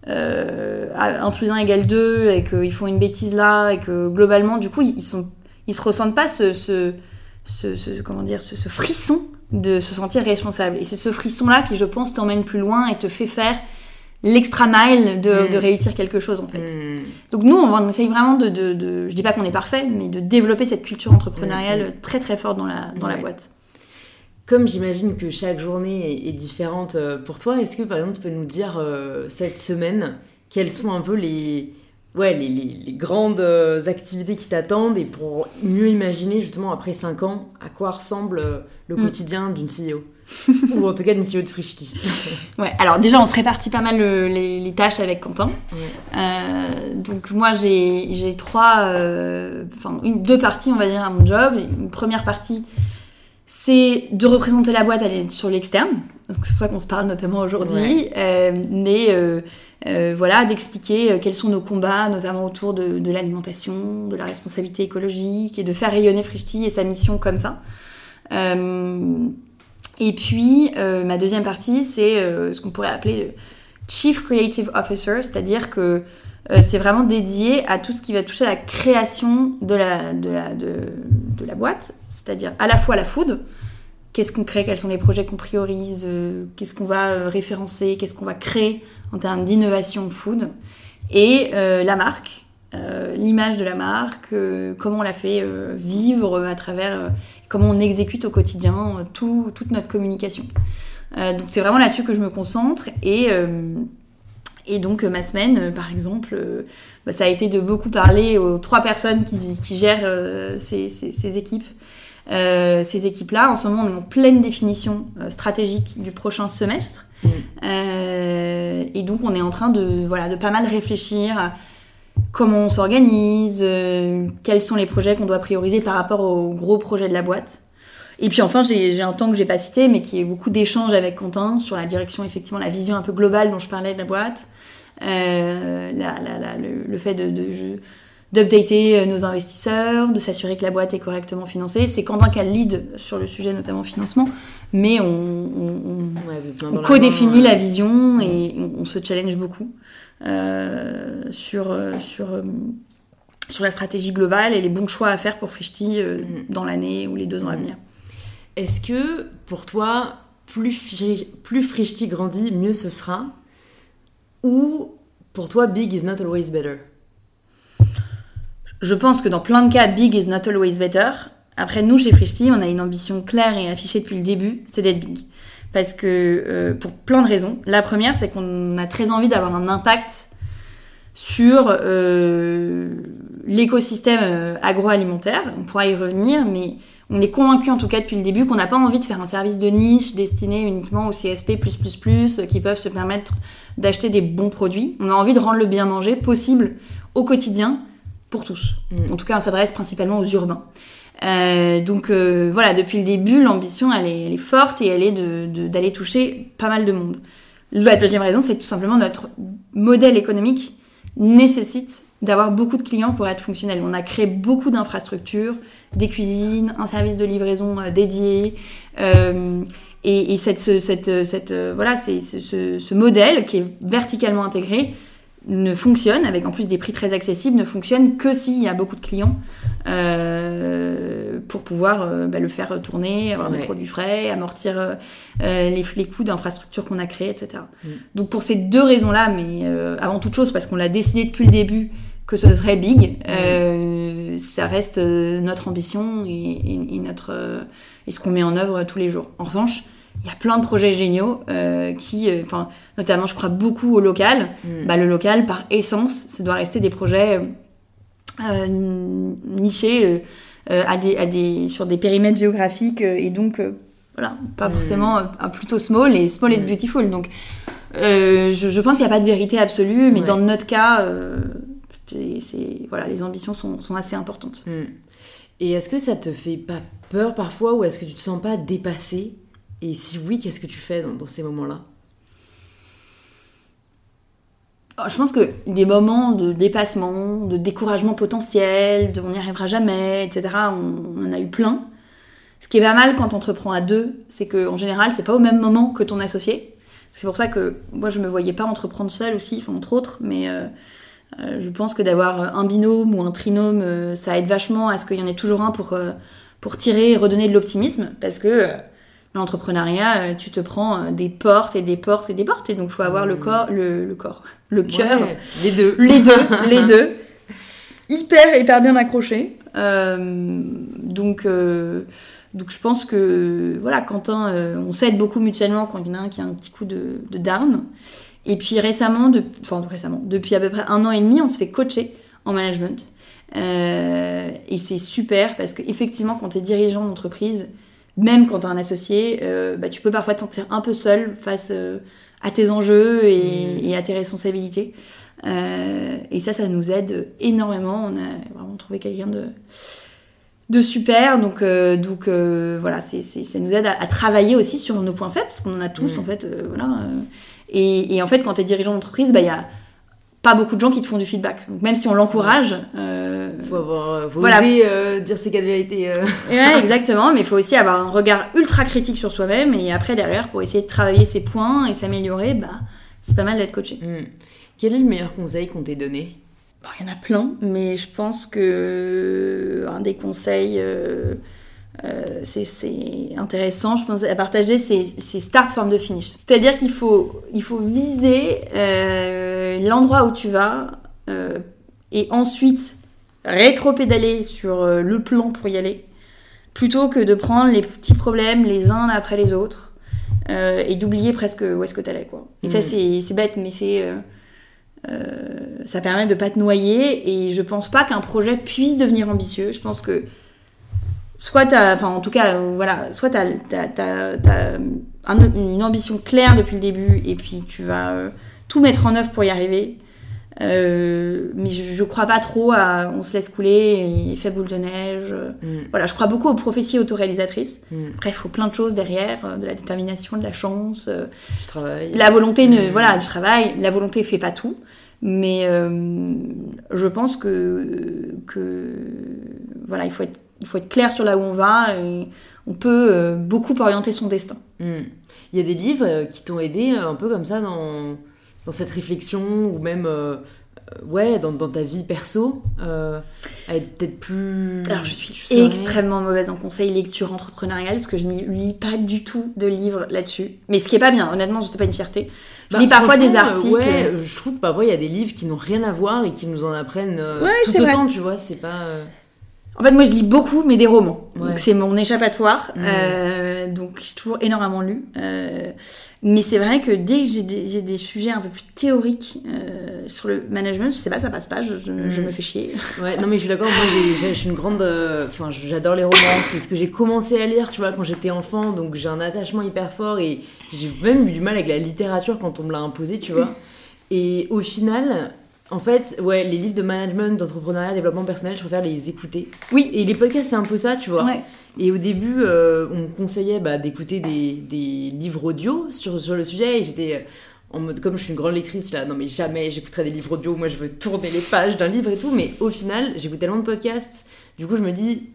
euh, 1 plus 1 égale 2 et qu'ils font une bêtise là et que globalement, du coup, ils, sont, ils se ressentent pas ce, ce, ce, comment dire, ce, frisson de se sentir responsable. Et c'est ce frisson-là qui, je pense, t'emmène plus loin et te fait faire l'extra mile de, mm. réussir quelque chose, en fait. Mm. Donc nous, on, essaye vraiment de, de, je dis pas qu'on est parfait, mais de développer cette culture entrepreneuriale mm. très très forte dans la, dans la boîte. Comme j'imagine que chaque journée est, différente euh, pour toi, est-ce que par exemple tu peux nous dire euh, cette semaine quels sont un peu les, ouais, les, les, grandes euh, activités qui t'attendent et pour mieux imaginer justement après 5 ans à quoi ressemble euh, le mm. quotidien d'une CEO. Ou en tout cas d'une CEO de Frishti. ouais, alors déjà on se répartit pas mal les, tâches avec Quentin. Euh, donc moi j'ai trois, enfin deux parties on va dire à mon job. Une première partie c'est de représenter la boîte sur l'externe. C'est pour ça qu'on se parle notamment aujourd'hui. mais euh, voilà, d'expliquer euh, quels sont nos combats, notamment autour de, l'alimentation, de la responsabilité écologique, et de faire rayonner Frishti et sa mission comme ça. Euh, et puis, ma deuxième partie, c'est ce qu'on pourrait appeler le Chief Creative Officer, c'est-à-dire que c'est vraiment dédié à tout ce qui va toucher à la création de la, de la boîte, c'est-à-dire à la fois la food, qu'est-ce qu'on crée, quels sont les projets qu'on priorise, qu'est-ce qu'on va référencer, qu'est-ce qu'on va créer en termes d'innovation food, et euh, la marque, euh, l'image de la marque, euh, comment on la fait vivre à travers, comment on exécute au quotidien tout, toute notre communication. donc c'est vraiment là-dessus que je me concentre et donc ma semaine, par exemple, bah, ça a été de beaucoup parler aux trois personnes qui, gèrent ces, équipes. Ces équipes-là, en ce moment, on est en pleine définition stratégique du prochain semestre. Mm. et donc, on est en train de, voilà, de pas mal réfléchir comment on s'organise, euh, quels sont les projets qu'on doit prioriser par rapport aux gros projets de la boîte. Et puis enfin, j'ai un temps que j'ai pas cité, mais qui est beaucoup d'échanges avec Quentin sur la direction, effectivement, la vision un peu globale dont je parlais de la boîte, euh, le, fait de, d'updater euh, nos investisseurs, de s'assurer que la boîte est correctement financée. C'est Quentin qui a le lead sur le sujet, notamment financement, mais on, on, co-définit la, vision et on, se challenge beaucoup. Euh, sur, euh, sur, sur la stratégie globale et les bons choix à faire pour Frishti mm. dans l'année ou les deux ans à mm. venir. Est-ce que pour toi, plus, plus Frishti grandit, mieux ce sera? Ou pour toi, big is not always better? Je pense que dans plein de cas, big is not always better. Après, nous, chez Frishti, on a une ambition claire et affichée depuis le début, c'est d'être big parce que euh, pour plein de raisons. La première, c'est qu'on a très envie d'avoir un impact sur euh, l'écosystème euh, agroalimentaire. On pourra y revenir, mais on est convaincu en tout cas depuis le début qu'on n'a pas envie de faire un service de niche destiné uniquement aux CSP++, qui peuvent se permettre d'acheter des bons produits. On a envie de rendre le bien manger possible au quotidien pour tous. En tout cas, on s'adresse principalement aux urbains. Euh, donc euh, voilà, depuis le début, l'ambition elle est, forte et elle est d'aller de, toucher pas mal de monde. La deuxième raison, c'est tout simplement notre modèle économique nécessite d'avoir beaucoup de clients pour être fonctionnel. On a créé beaucoup d'infrastructures, des cuisines, un service de livraison euh, dédié. et, cette, cette, voilà, c'est ce, ce, modèle qui est verticalement intégré ne fonctionne, avec en plus des prix très accessibles, ne fonctionne que s'il y a beaucoup de clients euh, pour pouvoir euh, bah, le faire tourner, avoir des produits frais, amortir euh, les, les, coûts d'infrastructure qu'on a créés, etc. Mm. Donc pour ces deux raisons-là, mais avant toute chose parce qu'on l'a décidé depuis le début que ce serait big, mm. ça reste notre ambition et, et notre et ce qu'on met en œuvre tous les jours. En revanche, il y a plein de projets géniaux euh, qui, euh, notamment, je crois beaucoup au local. Mm. Bah, le local, par essence, ça doit rester des projets euh, nichés à des, à des, sur des périmètres géographiques et donc, voilà, pas mm. forcément plutôt small et small is mm. beautiful. Donc, je, je, pense qu'il n'y a pas de vérité absolue, mais dans notre cas, c'est, voilà, les ambitions sont, sont assez importantes. Et est-ce que ça te fait pas peur parfois ou est-ce que tu te sens pas dépassé et si oui, qu'est-ce que tu fais dans, ces moments-là? Oh, je pense que des moments de dépassement, de découragement potentiel, de on n'y arrivera jamais, etc., on, en a eu plein. Ce qui est pas mal quand on entreprend à deux, c'est qu'en général, c'est pas au même moment que ton associé. C'est pour ça que moi, je me voyais pas entreprendre seule aussi, entre autres, mais euh, euh, je pense que d'avoir un binôme ou un trinôme, euh, ça aide vachement à ce qu'il y en ait toujours un pour, pour tirer et redonner de l'optimisme, parce que l'entrepreneuriat, euh, tu te prends euh, des portes et des portes et des portes, et donc il faut avoir le mmh. corps, le, corps, le cœur, les deux, les deux, les deux, hyper hyper bien accroché. Euh, donc donc je pense que voilà, Quentin, on s'aide beaucoup mutuellement quand il y en a un qui a un petit coup de, down. Et puis récemment, de, enfin récemment, depuis à peu près un an et demi, on se fait coacher en management. et c'est super parce qu'effectivement, quand tu es dirigeant d'entreprise, même quand tu as un associé, euh, bah, tu peux parfois te sentir un peu seul face euh, à tes enjeux et, mm. à tes responsabilités. Euh, et ça, ça nous aide énormément. On a vraiment trouvé quelqu'un de, de super. Donc, donc voilà, c'est, ça nous aide à, travailler aussi sur nos points faibles, parce qu'on en a tous, mm. en fait. voilà. Et, et, en fait, quand tu es dirigeant d'entreprise, bah, il y a pas beaucoup de gens qui te font du feedback. Donc même si on l'encourage, euh, faut avoir, faut voilà. oser euh, dire ses quatre vérités. Euh. Ouais, exactement, mais il faut aussi avoir un regard ultra critique sur soi-même et après derrière pour essayer de travailler ses points et s'améliorer, bah c'est pas mal d'être coaché. Hmm. Quel est le meilleur conseil qu'on t'ait donné? Il y en a plein, mais je pense que un des conseils euh, c'est intéressant, je pense, à partager, c'est start, forme de finish. C'est-à-dire qu'il faut, il faut viser euh, l'endroit où tu vas euh, et ensuite rétro-pédaler sur le plan pour y aller, plutôt que de prendre les petits problèmes les uns après les autres et d'oublier presque où est-ce que t'allais. Quoi. Et ça, mm. c'est bête, mais c'est ça permet de pas te noyer et je pense pas qu'un projet puisse devenir ambitieux. Je pense que soit t'as, enfin en tout cas, voilà, soit t'as, t'as, une ambition claire depuis le début et puis tu vas tout mettre en œuvre pour y arriver. Euh, mais je, je, crois pas trop à on se laisse couler et fait boule de neige. Mm. Voilà, je crois beaucoup aux prophéties autoréalisatrices. Mm. Après, il faut plein de choses derrière, euh, de la détermination, de la chance, euh, du travail. La volonté, ne, mm. voilà, du travail. La volonté fait pas tout, mais je pense que que voilà, il faut être il faut être clair sur là où on va et on peut beaucoup orienter son destin. Il y a des livres qui t'ont aidé un peu comme ça dans dans cette réflexion ou même euh, euh, ouais dans, dans, ta vie perso euh, à être peut-être plus alors je suis extrêmement mauvaise en conseil lecture entrepreneuriale parce que je ne lis pas du tout de livres là-dessus. Mais ce qui est pas bien honnêtement je sais pas une fierté. Je bah, lis parfois des articles. ouais je trouve que parfois il y a des livres qui n'ont rien à voir et qui nous en apprennent tout autant tu vois c'est pas en fait, moi, je lis beaucoup, mais des romans. Donc, c'est mon échappatoire. Mmh. Euh, donc, j'ai toujours énormément lu. Euh, mais c'est vrai que dès que j'ai des, des, sujets un peu plus théoriques euh, sur le management, je sais pas, ça passe pas, je, je, mmh. me fais chier. Ouais, non, mais je suis d'accord. Moi, je suis une grande. Euh, enfin, j'adore les romans. C'est ce que j'ai commencé à lire, tu vois, quand j'étais enfant. Donc, j'ai un attachement hyper fort et j'ai même eu du mal avec la littérature quand on me l'a imposé, tu vois. Et au final, en fait, ouais, les livres de management, d'entrepreneuriat, développement personnel, je préfère les écouter. Oui. Et les podcasts, c'est un peu ça, tu vois. Et au début, euh, on me conseillait bah, d'écouter des, des, livres audio sur, sur le sujet. Et j'étais euh, en mode, comme je suis une grande lectrice, là, non mais jamais j'écouterai des livres audio. Moi, je veux tourner les pages d'un livre et tout. Mais au final, j'écoute tellement de podcasts. Du coup, je me dis,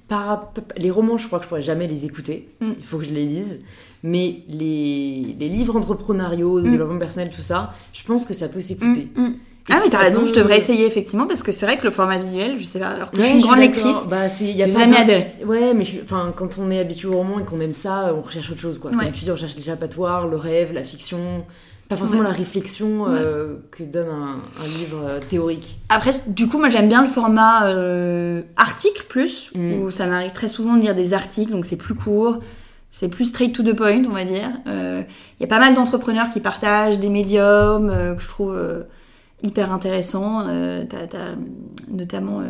les romans, je crois que je pourrais jamais les écouter. Mm. Il faut que je les lise. Mais les, les livres entrepreneuriaux, de mm. développement personnel, tout ça, je pense que ça peut s'écouter. Mm, ah oui, t'as raison, je devrais essayer effectivement parce que c'est vrai que le format visuel, je sais pas, alors que je suis une grande lectrice, bah, a jamais adhéré. Ouais, mais enfin, quand on est habitué au roman et qu'on aime ça, on recherche autre chose quoi. Comme tu dis, on recherche l'échappatoire, le rêve, la fiction, pas forcément la réflexion euh, que donne un, livre euh, théorique. Après, du coup, moi j'aime bien le format euh, article plus, mm. où ça m'arrive très souvent de lire des articles, donc c'est plus court. C'est plus straight to the point, on va dire. Il y a pas mal d'entrepreneurs qui partagent des médiums que je trouve hyper intéressant. Euh, notamment euh,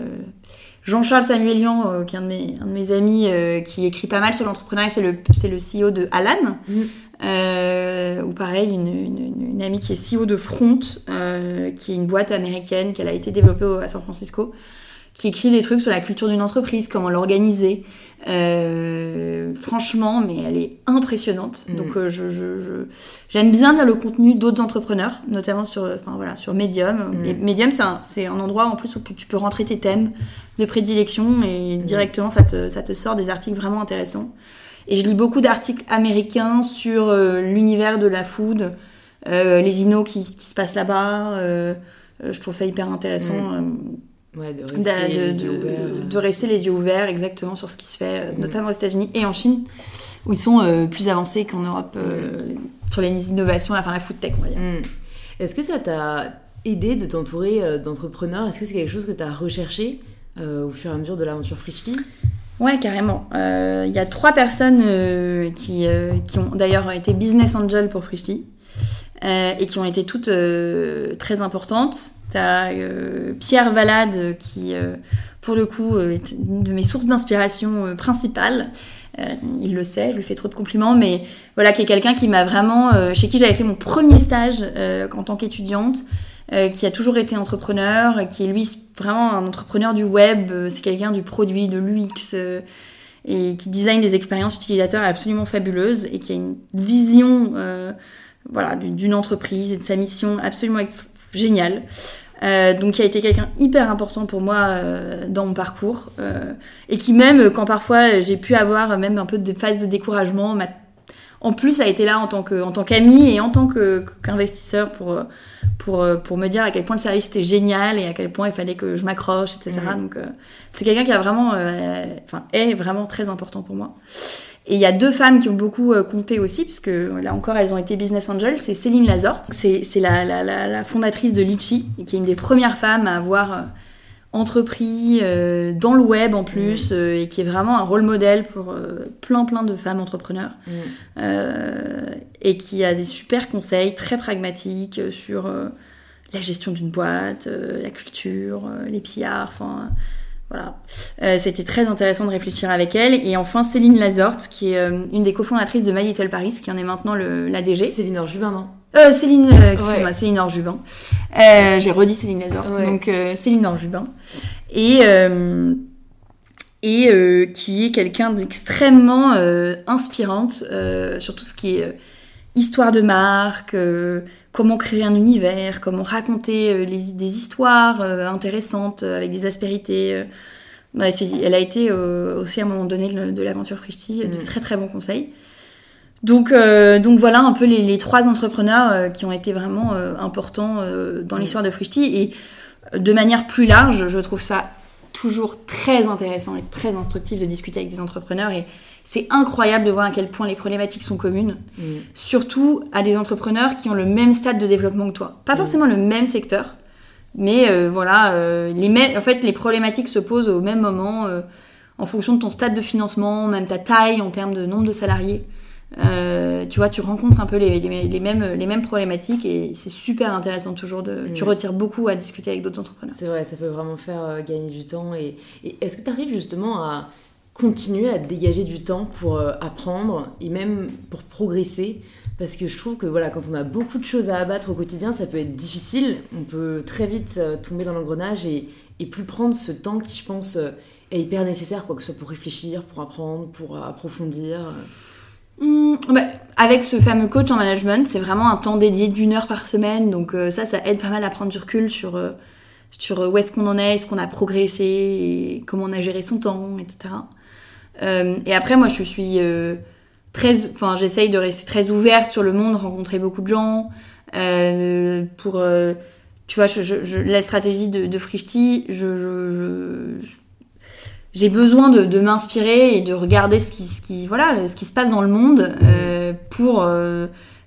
Jean-Charles Samuelian, euh, qui est un de mes, un de mes amis, qui écrit pas mal sur l'entrepreneuriat, c'est le, c'est le CEO de Alan. Mm. ou pareil, une, une, une, amie qui est CEO de Front, qui est une boîte américaine qu'elle a été développée à San Francisco, qui écrit des trucs sur la culture d'une entreprise, comment l'organiser. Euh, franchement, mais elle est impressionnante. Mm. Donc, euh, je, je, j'aime bien lire le contenu d'autres entrepreneurs, notamment sur, enfin voilà, sur Medium. Mm. Medium, c'est un, c'est un endroit en plus où tu peux rentrer tes thèmes de prédilection et mm. directement ça te, ça te sort des articles vraiment intéressants. Et je lis beaucoup d'articles américains sur euh, l'univers de la food, les innos qui, qui se passent là-bas. je trouve ça hyper intéressant. Ouais, de rester, les, yeux ouverts, de rester les yeux ouverts exactement sur ce qui se fait, euh, mm. notamment aux États-Unis et en Chine, où ils sont euh, plus avancés qu'en Europe euh, mm. sur les innovations, enfin la food tech, on va dire. Mm. Est-ce que ça t'a aidé de t'entourer d'entrepreneurs? Est-ce que c'est quelque chose que tu as recherché au fur et à mesure de l'aventure Frichti Ouais, carrément. Il y a trois personnes qui, qui ont d'ailleurs été business angel pour Frichti. et qui ont été toutes très importantes. T'as euh, Pierre Valade qui, euh, pour le coup, euh, est une de mes sources d'inspiration principales. il le sait, je lui fais trop de compliments, mais voilà, qui est quelqu'un qui m'a vraiment, chez qui j'avais fait mon premier stage en tant qu'étudiante, qui a toujours été entrepreneur, qui est lui vraiment un entrepreneur du web, c'est quelqu'un du produit, de l'UX, et qui design des expériences utilisateurs absolument fabuleuses et qui a une vision voilà, d'une entreprise et de sa mission absolument géniale. Euh, donc qui a été quelqu'un hyper important pour moi euh, dans mon parcours euh, et qui même quand parfois j'ai pu avoir même un peu de phase de découragement en plus a été là en tant que en tant qu'ami et en tant qu'investisseur pour pour pour me dire à quel point le service était génial et à quel point il fallait que je m'accroche etc mmh. donc c'est quelqu'un qui a vraiment enfin est vraiment très important pour moi et il y a deux femmes qui ont beaucoup euh, compté aussi, puisque là encore, elles ont été business angels. C'est Céline Lazorte, c'est la, la, la, la, fondatrice de Litchi, qui est une des premières femmes à avoir euh, entrepris euh, dans le web en plus, mmh. et qui est vraiment un rôle modèle pour plein plein de femmes entrepreneurs. Mmh. et qui a des super conseils très pragmatiques sur la gestion d'une boîte, la culture, les pillards, enfin voilà. Euh, C'était très intéressant de réfléchir avec elle. Et enfin, Céline Lazorte, qui est euh, une des cofondatrices de My Little Paris, qui en est maintenant le, la DG. Céline Orjubin, non? Euh, Céline, euh, excuse-moi, Céline Orjubin. J'ai redit Céline Lazorte. Donc, Céline Orjubin. Et, et qui est quelqu'un d'extrêmement inspirante sur tout ce qui est histoire de marque, comment créer un univers, comment raconter euh, des histoires euh, intéressantes euh, avec des aspérités. elle a été aussi à un moment donné de l'aventure Frishti, de mm. très très bons conseils. Donc, donc voilà un peu les, trois entrepreneurs qui ont été vraiment importants dans mm. l'histoire de Frishti. Et de manière plus large, je trouve ça toujours très intéressant et très instructif de discuter avec des entrepreneurs. Et c'est incroyable de voir à quel point les problématiques sont communes, mm. surtout à des entrepreneurs qui ont le même stade de développement que toi. Pas mm. forcément le même secteur, mais euh, voilà, euh, les en fait, les problématiques se posent au même moment euh, en fonction de ton stade de financement, même ta taille en termes de nombre de salariés. tu vois, tu rencontres un peu les, les, mêmes, les mêmes problématiques et c'est super intéressant toujours de. Tu mm. retires beaucoup à discuter avec d'autres entrepreneurs. C'est vrai, ça peut vraiment faire gagner du temps. Et, et est-ce que tu arrives justement à continuer à dégager du temps pour euh, apprendre et même pour progresser. Parce que je trouve que voilà quand on a beaucoup de choses à abattre au quotidien ça peut être difficile. On peut très vite euh, tomber dans l'engrenage et, et, plus prendre ce temps qui je pense euh, est hyper nécessaire quoi que ce soit pour réfléchir pour apprendre pour approfondir. Mmh, bah, avec ce fameux coach en management c'est vraiment un temps dédié d'une heure par semaine. Donc ça ça aide pas mal à prendre du recul sur sur où est-ce qu'on en est, est-ce qu'on a progressé, comment on a géré son temps, etc. Euh, et après, moi, je suis euh, très, enfin, j'essaye de rester très ouverte sur le monde, rencontrer beaucoup de gens. Euh, pour, tu vois, la stratégie de, de Frishti, je, j'ai besoin de, m'inspirer et de regarder ce qui, voilà, ce qui se passe dans le monde pour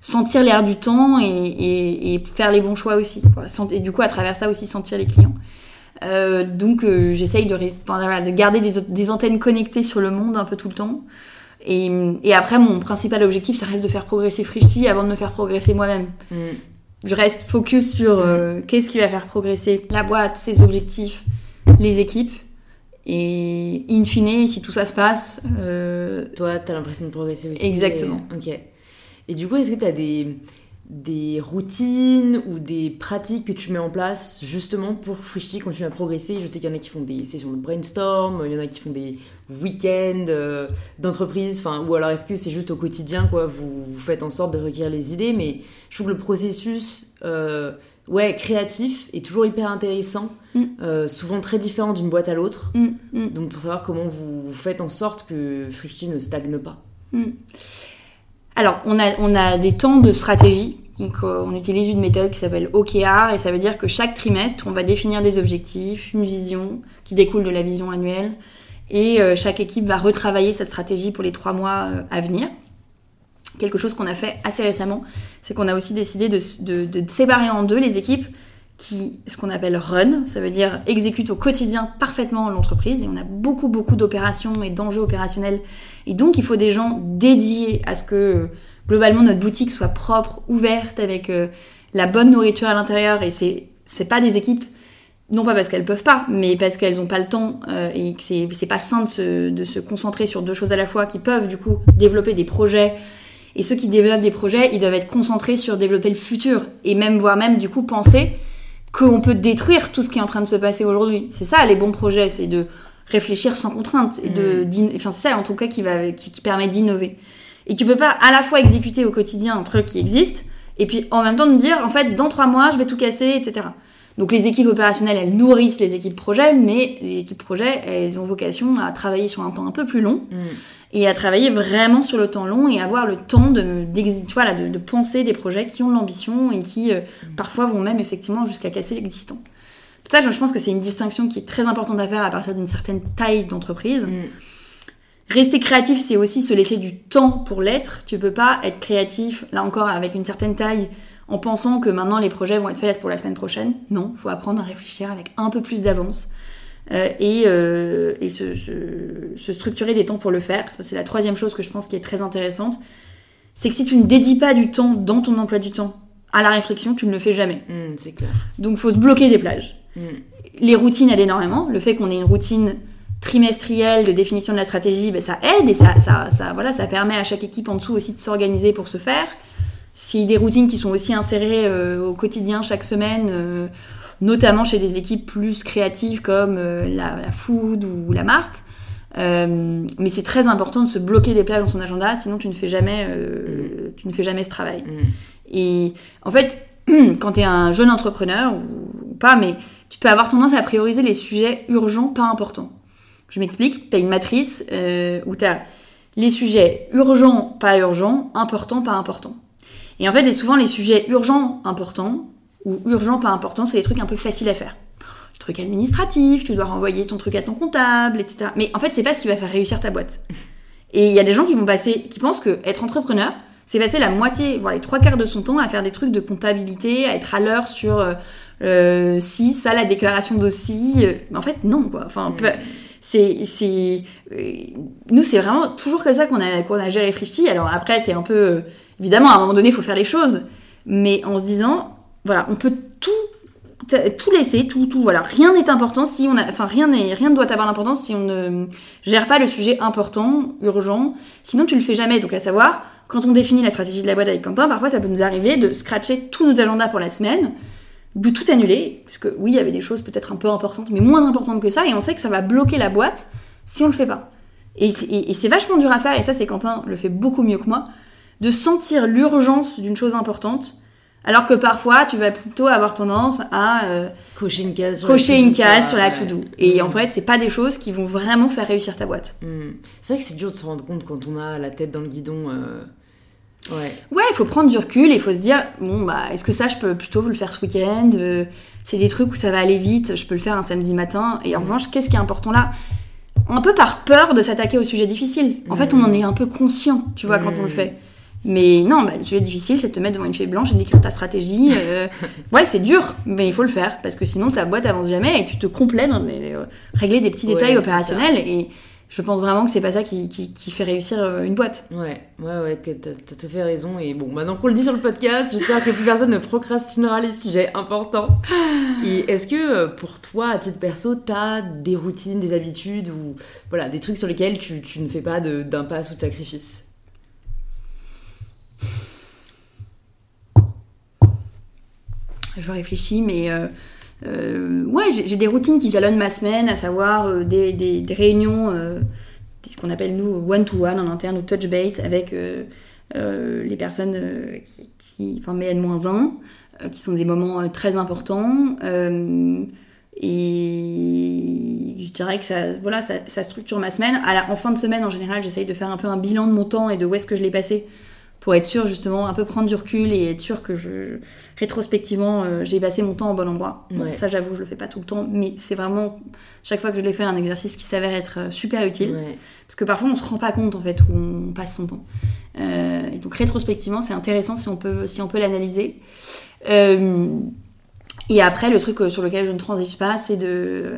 sentir l'air du temps et, faire les bons choix aussi. Et du coup, à travers ça aussi, sentir les clients. Euh, donc euh, j'essaye de, de, garder des, des, antennes connectées sur le monde un peu tout le temps. Et, et, après, mon principal objectif, ça reste de faire progresser Frishti avant de me faire progresser moi-même. Mm. Je reste focus sur euh, qu'est-ce qui va faire progresser la boîte, ses objectifs, les équipes. Et in fine, si tout ça se passe... Toi, t'as l'impression de progresser aussi. Exactement. Ok. Et du coup, est-ce que t'as des des routines ou des pratiques que tu mets en place justement pour Frishti continuer à progresser Je sais qu'il y en a qui font des sessions de brainstorm, il y en a qui font des week-ends euh, d'entreprise, enfin, ou alors est-ce que c'est juste au quotidien, quoi, vous, faites en sorte de recueillir les idées, mais je trouve que le processus euh, ouais, créatif est toujours hyper intéressant, mm. euh, souvent très différent d'une boîte à l'autre, mm, mm. donc pour savoir comment vous, faites en sorte que Frishti ne stagne pas. Alors, on a, des temps de stratégie. Donc, euh, on utilise une méthode qui s'appelle OKR et ça veut dire que chaque trimestre, on va définir des objectifs, une vision qui découle de la vision annuelle et euh, chaque équipe va retravailler sa stratégie pour les trois mois euh, à venir. Quelque chose qu'on a fait assez récemment, c'est qu'on a aussi décidé de séparer en deux les équipes qui, ce qu'on appelle run, ça veut dire exécute au quotidien parfaitement l'entreprise. Et on a beaucoup, beaucoup d'opérations et d'enjeux opérationnels. Et donc, il faut des gens dédiés à ce que, globalement, notre boutique soit propre, ouverte, avec euh, la bonne nourriture à l'intérieur. Et c'est, c'est pas des équipes, non pas parce qu'elles peuvent pas, mais parce qu'elles ont pas le temps euh, et que c'est, c'est pas sain de se, de se concentrer sur deux choses à la fois qui peuvent, du coup, développer des projets. Et ceux qui développent des projets, ils doivent être concentrés sur développer le futur. Et même, voire même, du coup, penser qu'on peut détruire tout ce qui est en train de se passer aujourd'hui. C'est ça les bons projets, c'est de réfléchir sans contrainte et de, mm. enfin c'est ça en tout cas qui va, qui, permet d'innover. Et tu peux pas à la fois exécuter au quotidien un truc qui existe et puis en même temps de dire en fait dans trois mois je vais tout casser, etc. Donc les équipes opérationnelles elles nourrissent les équipes projets, mais les équipes projets elles ont vocation à travailler sur un temps un peu plus long. Mm et à travailler vraiment sur le temps long et avoir le temps de, voilà, de, de penser des projets qui ont de l'ambition et qui euh, mm. parfois vont même effectivement jusqu'à casser l'existant. Ça, je pense que c'est une distinction qui est très importante à faire à partir d'une certaine taille d'entreprise. Mm. Rester créatif, c'est aussi se laisser du temps pour l'être. Tu peux pas être créatif, là encore, avec une certaine taille, en pensant que maintenant les projets vont être faits pour la semaine prochaine. Non, faut apprendre à réfléchir avec un peu plus d'avance. Euh, et, euh, et se, se, structurer des temps pour le faire. C'est la troisième chose que je pense qui est très intéressante. C'est que si tu ne dédies pas du temps dans ton emploi du temps à la réflexion, tu ne le fais jamais. Mm, c'est clair. Donc faut se bloquer des plages. Mm. Les routines aident énormément. Le fait qu'on ait une routine trimestrielle de définition de la stratégie, ben, ça aide et ça, ça, ça, voilà, ça permet à chaque équipe en dessous aussi de s'organiser pour se faire. Si des routines qui sont aussi insérées euh, au quotidien chaque semaine, euh, notamment chez des équipes plus créatives comme euh, la, la food ou la marque, euh, mais c'est très important de se bloquer des plages dans son agenda, sinon tu ne fais jamais, euh, tu ne fais jamais ce travail. Mm. Et en fait, quand tu es un jeune entrepreneur ou, ou pas, mais tu peux avoir tendance à prioriser les sujets urgents, pas importants. Je m'explique, tu as une matrice euh, où tu as les sujets urgents, pas urgents, importants, pas importants. Et en fait, les- souvent, les sujets urgents, importants, ou urgents, pas importants, c'est des trucs un peu faciles à faire. Les trucs administratifs, tu dois renvoyer ton truc à ton comptable, etc. Mais en fait, c'est pas ce qui va faire réussir ta boîte. Et il y a des gens qui vont passer, qui pensent que être entrepreneur, c'est passer la moitié, voire les trois quarts de son temps à faire des trucs de comptabilité, à être à l'heure sur euh, euh, si, ça, la déclaration d'aussi. euh, Mais en fait, non, quoi. Enfin, peu- c'est, c'est, euh, nous, c'est vraiment toujours comme ça qu'on a, qu'on a géré Frishti. Alors après, t'es un peu, évidemment, à un moment donné, il faut faire les choses, mais en se disant, voilà, on peut tout, tout laisser, tout, tout, voilà, rien n'est important si on a, enfin, rien n'est, rien ne doit avoir d'importance si on ne gère pas le sujet important, urgent. Sinon, tu le fais jamais. Donc, à savoir, quand on définit la stratégie de la boîte avec Quentin, parfois, ça peut nous arriver de scratcher tous nos agendas pour la semaine, de tout annuler, parce que oui, il y avait des choses peut-être un peu importantes, mais moins importantes que ça, et on sait que ça va bloquer la boîte si on le fait pas. Et, et- et c'est vachement dur à faire, et ça, c'est Quentin le fait beaucoup mieux que moi, de sentir l'urgence d'une chose importante, alors que parfois, tu vas plutôt avoir tendance à euh, Cocher une case. Sur cocher la une to-do, case quoi. sur la Ouais. to-do. Et Mm. en fait, c'est pas des choses qui vont vraiment faire réussir ta boîte. Mm. C'est vrai que c'est dur de se rendre compte quand on a la tête dans le guidon. euh, Ouais. Ouais, il faut prendre du recul et il faut se dire bon bah est-ce que ça je peux plutôt le faire ce week-end Euh, C'est des trucs où ça va aller vite, je peux le faire un samedi matin. Et en revanche, qu'est-ce qui est important là? Un peu par peur de s'attaquer au sujet difficile. En fait, on en est un peu conscient, tu vois, quand on le fait. Mais non, bah, le sujet difficile, c'est de te mettre devant une feuille blanche et d'écrire ta stratégie. euh, ouais, c'est dur, mais il faut le faire parce que sinon ta boîte avance jamais et tu te complais dans les- euh, régler des petits détails opérationnels. Et je pense vraiment que c'est pas ça qui, qui- qui fait réussir euh, une boîte. Ouais, ouais, ouais, que t'as tout fait raison. Et bon, maintenant qu'on le dit sur le podcast, j'espère que plus personne ne procrastinera les sujets importants. Et est-ce que pour toi, à titre perso, t'as des routines, des habitudes ou voilà, des trucs sur lesquels tu, tu ne fais pas d'impasse ou de sacrifice? Je réfléchis, mais euh, euh, ouais, j'ai des routines qui jalonnent ma semaine, à savoir euh, des, réunions, ce qu'on appelle nous one-to-one en interne ou touch base avec les personnes qui, qui, enfin, MN-1, euh, qui sont des moments très importants. et je dirais que ça, voilà, ça, structure ma semaine. En fin de semaine, en général, j'essaye de faire un peu un bilan de mon temps et de où est-ce que je l'ai passé pour être sûr justement un peu prendre du recul et être sûr que je rétrospectivement euh, j'ai passé mon temps au bon endroit. Ça j'avoue je le fais pas tout le temps mais c'est vraiment chaque fois que je l'ai fait un exercice qui s'avère être euh, super utile Ouais. parce que parfois on se rend pas compte en fait où on passe son temps. Euh, et donc rétrospectivement c'est intéressant si on peut si on peut l'analyser. Euh, et après le truc sur lequel je ne transige pas c'est de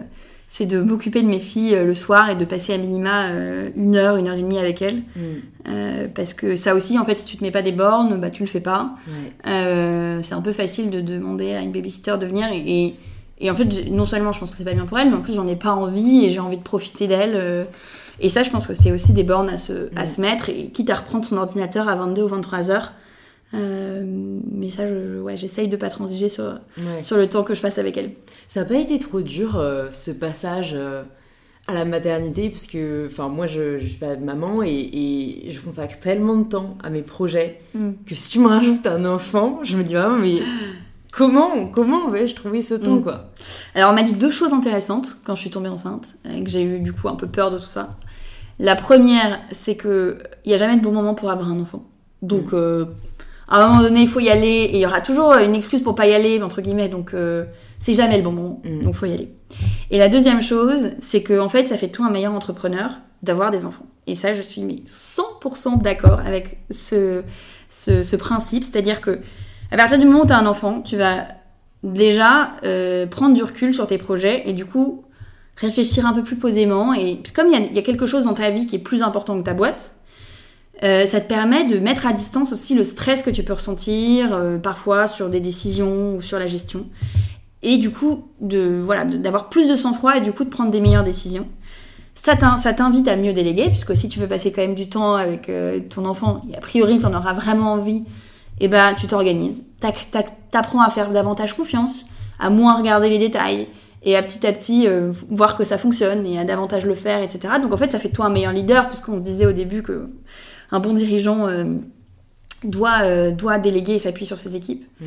c'est de m'occuper de mes filles euh, le soir et de passer à minima euh, une heure, une heure et demie avec elles. Mm. Euh, parce que ça aussi, en fait, si tu te mets pas des bornes, bah tu le fais pas. Ouais. Euh, c'est un peu facile de demander à une babysitter de venir et, et, et en fait, non seulement je pense que c'est pas bien pour elle, mais en plus j'en ai pas envie et j'ai envie de profiter d'elle. et ça, je pense que c'est aussi des bornes à se, à Mm. se mettre et quitte à reprendre ton ordinateur à 22 ou 23 heures. Euh, mais ça, je, je- ouais, j'essaye de pas transiger sur, Ouais. sur le temps que je passe avec elle. Ça n'a pas été trop dur euh, ce passage euh, à la maternité parce que moi je, je suis pas maman et, et je consacre tellement de temps à mes projets Mm. que si tu me rajoutes un enfant, je me dis vraiment mais comment comment vais-je trouver ce temps Mm. quoi? Alors, on m'a dit deux choses intéressantes quand je suis tombée enceinte, et que j'ai eu du coup un peu peur de tout ça. La première, c'est que il y a jamais de bon moment pour avoir un enfant. Donc, euh, à un moment donné, il faut y aller, et il y aura toujours une excuse pour pas y aller, entre guillemets. Donc, euh, c'est jamais le bon moment. Mm. Donc, faut y aller. Et la deuxième chose, c'est que en fait, ça fait tout un meilleur entrepreneur d'avoir des enfants. Et ça, je suis mais 100% d'accord avec ce, ce, ce principe, c'est-à-dire que à partir du moment où tu as un enfant, tu vas déjà euh, prendre du recul sur tes projets et du coup réfléchir un peu plus posément. Et puis comme il y y a quelque chose dans ta vie qui est plus important que ta boîte, Euh, ça te permet de mettre à distance aussi le stress que tu peux ressentir euh, parfois sur des décisions ou sur la gestion. Et du coup, de voilà, d'avoir plus de sang-froid et du coup de prendre des meilleures décisions. Ça t'invite à mieux déléguer, puisque si tu veux passer quand même du temps avec euh, ton enfant, et a priori tu en auras vraiment envie, et eh ben tu t'organises. T'apprends à faire davantage confiance, à moins regarder les détails, et à petit à petit voir que ça fonctionne et à davantage le faire, etc. Donc en fait, ça fait toi un meilleur leader, puisqu'on disait au début que un bon dirigeant euh, doit, euh, doit déléguer et s'appuyer sur ses équipes. Mm.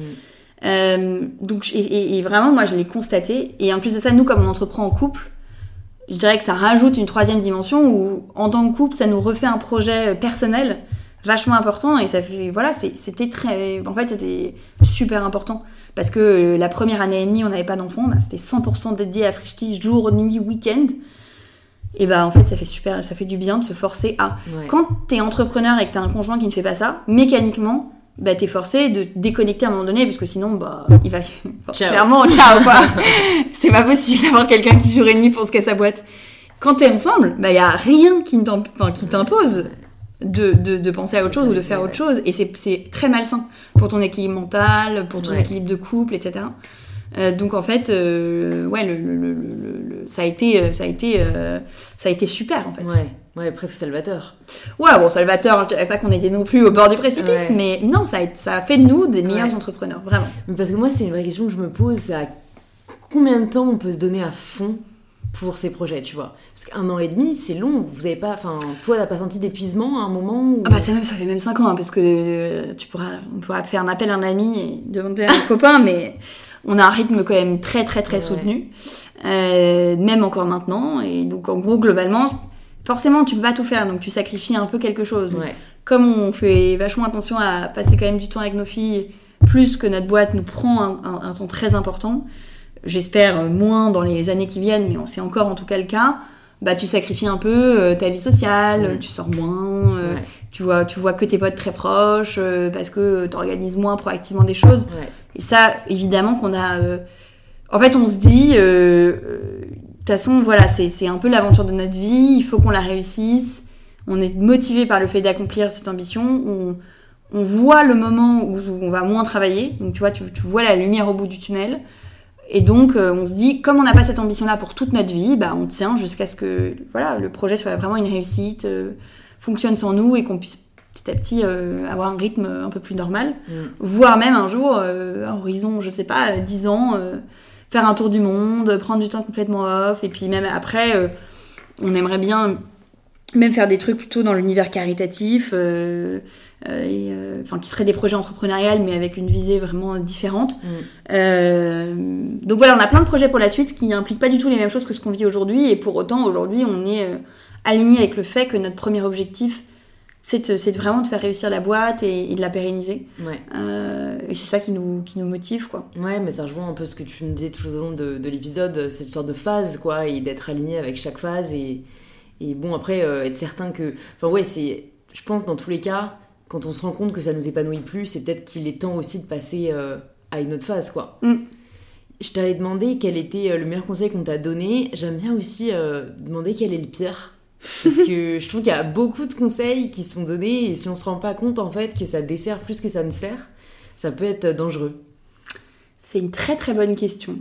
Euh, donc, et, vraiment, moi, je l'ai constaté. Et en plus de ça, nous, comme on entreprend en couple, je dirais que ça rajoute une troisième dimension où, en tant que couple, ça nous refait un projet personnel vachement important. Et ça fait, voilà, c'était très, en fait, c'était super important. Parce que la première année et demie, on n'avait pas d'enfants. Bah, c'était 100% dédié à Frishti, jour, nuit, week-end et bah en fait ça fait super ça fait du bien de se forcer à. Quand t'es entrepreneur et que t'as un conjoint qui ne fait pas ça mécaniquement bah t'es forcé de déconnecter à un moment donné parce que sinon bah il va clairement ciao quoi. C'est pas possible d'avoir quelqu'un qui joue et nuit pour se casser sa boîte. Quand t'es ensemble bah y a rien qui t'impose de, de, de, penser à autre chose ou de faire autre chose. Et c'est très malsain pour ton équilibre mental pour ton équilibre de couple etc euh, donc en fait, euh, ouais, le, le, le, ça a été, euh, ça a été, ça a été super en fait. Ouais. Ouais, presque salvateur. Ouais, bon, salvateur, je dirais pas qu'on était non plus au bord du précipice, mais non, ça a, ça a fait de nous des meilleurs entrepreneurs, vraiment. parce que moi, c'est une vraie question que je me pose, c'est à combien de temps on peut se donner à fond pour ces projets, tu vois? Parce qu'un an et demi, c'est long. Vous avez pas, enfin, toi, t'as pas senti d'épuisement à un moment Ah bah ça, même, ça fait même 5 ans, hein, parce que tu pourras, on pourra faire un appel à un ami et demander à un copain, mais on a un rythme quand même très très très soutenu, euh, même encore maintenant. Et donc en gros globalement, forcément tu peux pas tout faire, donc tu sacrifies un peu quelque chose. Comme on fait vachement attention à passer quand même du temps avec nos filles, plus que notre boîte nous prend un, temps très important. J'espère moins dans les années qui viennent, mais c'est encore en tout cas le cas. Bah tu sacrifies un peu euh, ta vie sociale, tu sors moins, euh, tu vois tu vois que tes potes très proches parce que tu organises moins proactivement des choses. Et ça, évidemment, qu'on a. Euh, en fait, on se dit, euh, euh, de toute façon, voilà, c'est un peu l'aventure de notre vie. Il faut qu'on la réussisse. On est motivé par le fait d'accomplir cette ambition. On, voit le moment où on va moins travailler. Donc, tu vois, tu, vois la lumière au bout du tunnel. Et donc, on se dit, comme on n'a pas cette ambition-là pour toute notre vie, bah, on tient jusqu'à ce que voilà, le projet soit vraiment une réussite, fonctionne sans nous et qu'on puisse petit à petit euh, avoir un rythme un peu plus normal, mm. voire même un jour, euh, à horizon, je sais pas, 10 ans, euh, faire un tour du monde, prendre du temps complètement off, et puis même après, on aimerait bien même faire des trucs plutôt dans l'univers caritatif, et, enfin qui seraient des projets entrepreneuriales mais avec une visée vraiment différente. Mm. donc voilà, on a plein de projets pour la suite qui n'impliquent pas du tout les mêmes choses que ce qu'on vit aujourd'hui, et pour autant aujourd'hui on est aligné avec le fait que notre premier objectif c'est vraiment de faire réussir la boîte et, de la pérenniser. Ouais. Euh, et c'est ça qui nous, qui nous motive, quoi. Ouais, mais ça rejoint un peu ce que tu me disais tout au long de, de l'épisode, cette sorte de phase, quoi, et d'être aligné avec chaque phase. Et, et bon, après, euh, être certain que. Enfin, ouais, c'est. Je pense, dans tous les cas, quand on se rend compte que ça nous épanouit plus, c'est peut-être qu'il est temps aussi de passer euh, à une autre phase, quoi. Mm. Je t'avais demandé quel était le meilleur conseil qu'on t'a donné. J'aime bien aussi demander quel est le pire. Parce que je trouve qu'il y a beaucoup de conseils qui sont donnés et si on se rend pas compte en fait que ça dessert plus que ça ne sert, ça peut être dangereux. C'est une très très bonne question.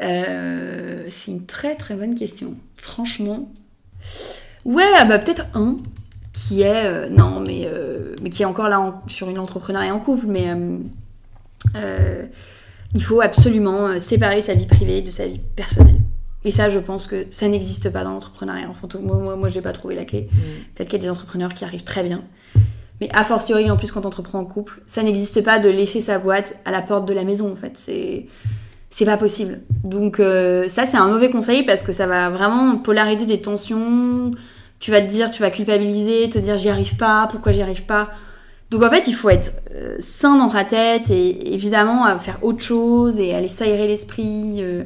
Euh, c'est une très très bonne question. Franchement. Ouais, ah bah peut-être un qui est euh, non mais euh, mais qui est encore là sur une entrepreneuriat en couple, mais il faut absolument séparer sa vie privée de sa vie personnelle. Et ça, je pense que ça n'existe pas dans l'entrepreneuriat. Enfin, moi, moi, moi j'ai pas trouvé la clé. Mm. Peut-être qu'il y a des entrepreneurs qui arrivent très bien. Mais a fortiori, en plus, quand on entreprend en couple, ça n'existe pas de laisser sa boîte à la porte de la maison, en fait. C'est, c'est pas possible. Donc, euh, ça, c'est un mauvais conseil parce que ça va vraiment polariser des tensions. Tu vas te dire, tu vas culpabiliser, te dire j'y arrive pas, pourquoi j'y arrive pas. Donc, en fait, il faut être euh, sain dans ta tête et évidemment faire autre chose et aller s'aérer l'esprit. Euh,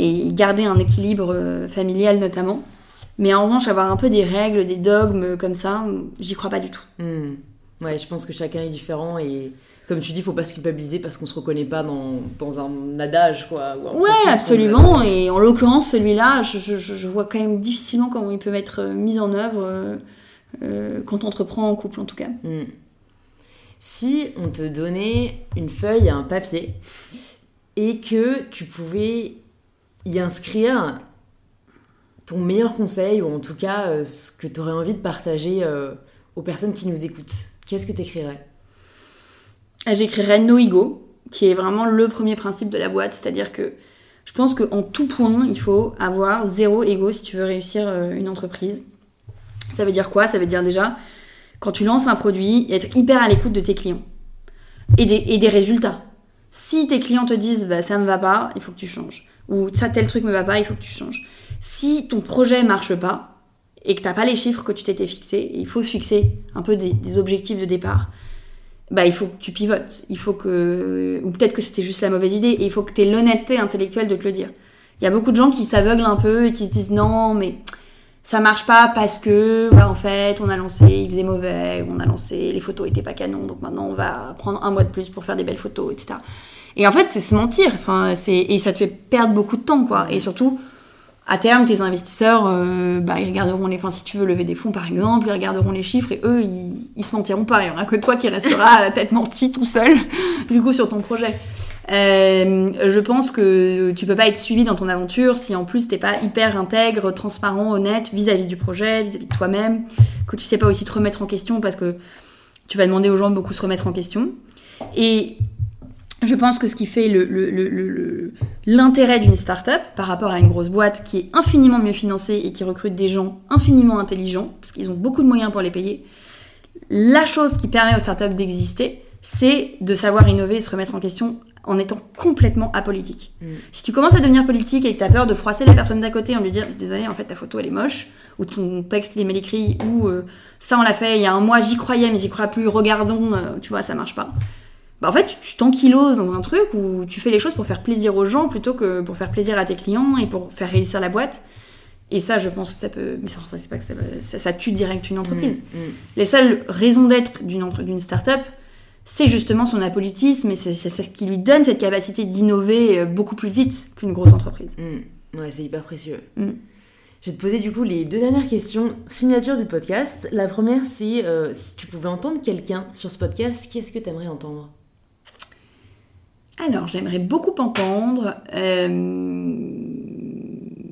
et garder un équilibre euh, familial notamment. Mais en revanche, avoir un peu des règles, des dogmes comme ça, j'y crois pas du tout. Hmm. Ouais, je pense que chacun est différent et comme tu dis, faut pas se culpabiliser parce qu'on se reconnaît pas dans, dans un adage, quoi. ouais, absolument. Et en l'occurrence, celui-là, je, je, je, vois quand même difficilement comment il peut être euh, mis en œuvre. Euh, quand on entreprend en couple en tout cas. Mm. Si on te donnait une feuille et un papier et que tu pouvais y inscrire ton meilleur conseil ou en tout cas ce que tu aurais envie de partager aux personnes qui nous écoutent, qu'est-ce que tu écrirais ah, J'écrirais no ego, qui est vraiment le premier principe de la boîte, c'est-à-dire que je pense qu'en tout point, il faut avoir zéro ego si tu veux réussir euh, une entreprise. Ça veut dire quoi? Ça veut dire déjà, quand tu lances un produit, être hyper à l'écoute de tes clients et des, et des résultats. Si tes clients te disent bah, ça me va pas, il faut que tu changes. Ou ça, tel truc me va pas, il faut que tu changes. Si ton projet marche pas et que t'as pas les chiffres que tu t'étais fixés, il faut se fixer un peu des objectifs de départ bah il faut que tu pivotes. Il faut que ou peut-être que c'était juste la mauvaise idée et il faut que tu aies l'honnêteté intellectuelle de te le dire. Il y a beaucoup de gens qui s'aveuglent un peu et qui se disent non mais ça marche pas parce que en fait on a lancé il faisait mauvais, on a lancé les photos étaient pas canon donc maintenant on va prendre un mois de plus pour faire des belles photos etc. Et en fait c'est se mentir. Enfin c'est et ça te fait perdre beaucoup de temps quoi et surtout à terme, tes investisseurs, euh, bah, ils regarderont les, enfin, si tu veux lever des fonds par exemple, ils regarderont les chiffres et eux, ils, ils se mentiront pas. Il y aura que toi qui restera à la tête menti tout seul, du coup, sur ton projet. Euh, je pense que tu peux pas être suivi dans ton aventure si en plus t'es pas hyper intègre, transparent, honnête vis-à-vis du projet, vis-à-vis de toi-même, que tu sais pas aussi te remettre en question parce que tu vas demander aux gens de beaucoup se remettre en question. Et je pense que ce qui fait l'intérêt le, le, d'une startup par rapport à une grosse boîte qui est infiniment mieux financée et qui recrute des gens infiniment intelligents, parce qu'ils ont beaucoup de moyens pour les payer, la chose qui permet aux startups d'exister, c'est de savoir innover et se remettre en question en étant complètement apolitique. Mm. Si tu commences à devenir politique et que tu as peur de froisser la personne d'à côté en lui disant désolé en fait ta photo elle est moche ou ton texte il est mal écrit ou euh, ça on l'a fait il y a un mois j'y croyais mais j'y crois plus regardons euh, tu vois ça marche pas bah en fait, tu t'ankyloses dans un truc où tu fais les choses pour faire plaisir aux gens plutôt que pour faire plaisir à tes clients et pour faire réussir la boîte. Et ça, je pense que ça peut. Mais ça, c'est pas que ça, ça, tue direct une entreprise. Mm, mm. Les seules raisons d'être d'une, d'une start-up, c'est justement son apolitisme et c'est, ce qui lui donne cette capacité d'innover euh, beaucoup plus vite qu'une grosse entreprise. Mm. Ouais, c'est hyper précieux. Je vais te poser du coup les deux dernières questions signature du podcast. La première, c'est euh, si tu pouvais entendre quelqu'un sur ce podcast, qu'est-ce que tu aimerais entendre? Alors, j'aimerais beaucoup entendre. Euh...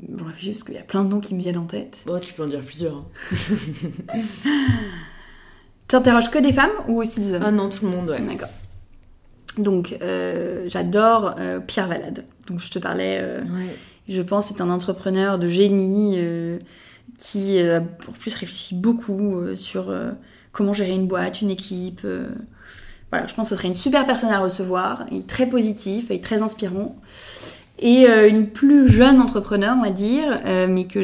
Bon, réfléchis parce qu'il y a plein de noms qui me viennent en tête. Bon, tu peux en dire plusieurs. Hein. T'interroges que des femmes ou aussi des hommes? Ah non, tout le monde, ouais. D'accord. Donc, euh, j'adore euh, Pierre Valade. Donc, je te parlais. Euh, ouais. Je pense c'est un entrepreneur de génie qui, pour plus, réfléchit beaucoup sur comment gérer une boîte, une équipe. Voilà, je pense que ce serait une super personne à recevoir, et très positif et très inspirant. Et euh, une plus jeune entrepreneur, on va dire, euh, mais que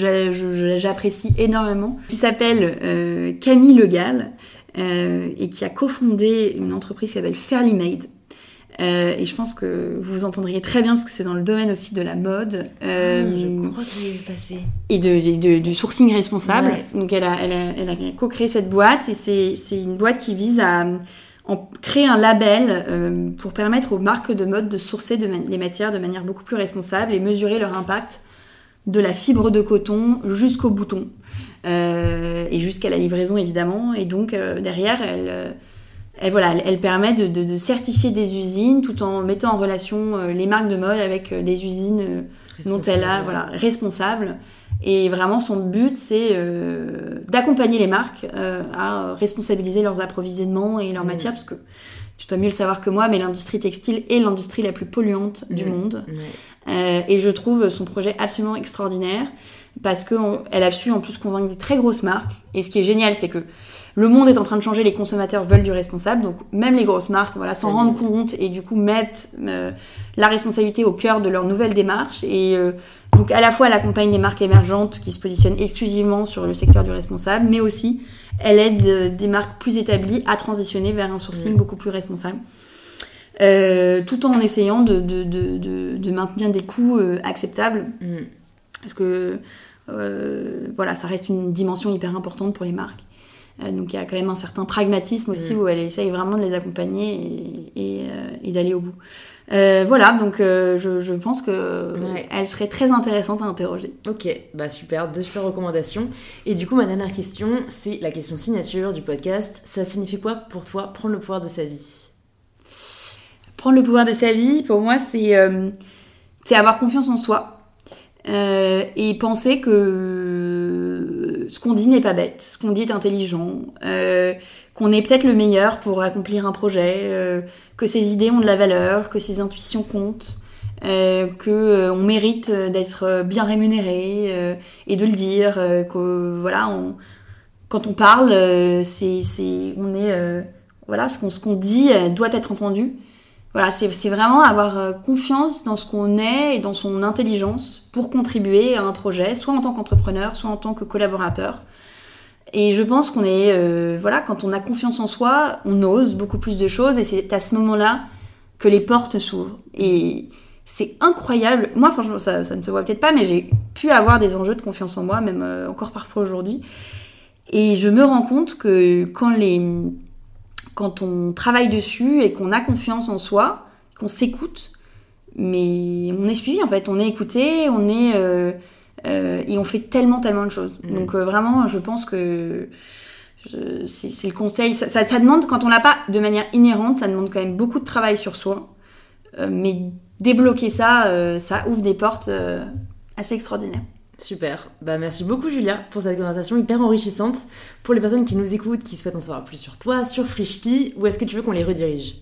j'apprécie énormément, qui s'appelle euh, Camille Legal, et qui a cofondé une entreprise qui s'appelle Fairly Made. et je pense que vous vous entendriez très bien parce que c'est dans le domaine aussi de la mode. Ah, je crois que j'ai. Et de, du sourcing responsable. Donc elle a, elle a, elle a co-créé cette boîte et c'est une boîte qui vise à on crée un label euh, pour permettre aux marques de mode de sourcer les matières de manière beaucoup plus responsable et mesurer leur impact de la fibre de coton jusqu'au bouton euh, et jusqu'à la livraison évidemment. Et donc euh, derrière, elle, elle, voilà, elle, permet de, de, certifier des usines tout en mettant en relation les marques de mode avec des usines dont elle a voilà, responsables et vraiment, son but, c'est euh, d'accompagner les marques euh, à responsabiliser leurs approvisionnements et leurs mm. matières, parce que tu dois mieux le savoir que moi, mais l'industrie textile est l'industrie la plus polluante du mm. monde. Euh, et je trouve son projet absolument extraordinaire, parce qu'elle a su en plus convaincre des très grosses marques. Et ce qui est génial, c'est que le monde est en train de changer, les consommateurs veulent du responsable, donc même les grosses marques voilà, s'en rendent compte et du coup mettent la responsabilité au cœur de leur nouvelle démarche. Et donc à la fois elle accompagne des marques émergentes qui se positionnent exclusivement sur le secteur du responsable, mais aussi elle aide euh, des marques plus établies à transitionner vers un sourcing beaucoup plus responsable. Euh, tout en essayant de, de, de, de, maintenir des coûts euh, acceptables. Mm. Parce que voilà, ça reste une dimension hyper importante pour les marques. donc il y a quand même un certain pragmatisme aussi mm. où elle essaye vraiment de les accompagner et, d'aller au bout. voilà, donc je, pense que elle serait très intéressante à interroger. Ok, bah super, deux super recommandations. Et du coup, ma dernière question, c'est la question signature du podcast. Ça signifie quoi pour toi prendre le pouvoir de sa vie? Prendre le pouvoir de sa vie, pour moi, c'est c'est avoir confiance en soi euh, et penser que ce qu'on dit n'est pas bête, ce qu'on dit est intelligent, euh, qu'on est peut-être le meilleur pour accomplir un projet, euh, que ses idées ont de la valeur, que ses intuitions comptent, euh, que on mérite d'être bien rémunéré et de le dire, que voilà, on, quand on parle, c'est, on est, voilà, ce qu'on, ce qu'on dit doit être entendu voilà, c'est vraiment avoir euh, confiance dans ce qu'on est et dans son intelligence pour contribuer à un projet, soit en tant qu'entrepreneur, soit en tant que collaborateur. Et je pense qu'on est, euh, voilà, quand on a confiance en soi, on ose beaucoup plus de choses et c'est à ce moment-là que les portes s'ouvrent. Et c'est incroyable. Moi, franchement, ça, ça ne se voit peut-être pas, mais j'ai pu avoir des enjeux de confiance en moi, même euh, encore parfois aujourd'hui. Et je me rends compte que quand les, quand on travaille dessus et qu'on a confiance en soi, qu'on s'écoute, mais on est suivi en fait, on est écouté, on est euh, euh, et on fait tellement tellement de choses. Mm. Donc euh, vraiment, je pense que c'est le conseil. Ça, ça, demande quand on l'a pas de manière inhérente, ça demande quand même beaucoup de travail sur soi. mais débloquer ça, ça ouvre des portes assez extraordinaires. Super. Bah, merci beaucoup, Julia, pour cette conversation hyper enrichissante. Pour les personnes qui nous écoutent, qui souhaitent en savoir plus sur toi, sur Frishti, où est-ce que tu veux qu'on les redirige?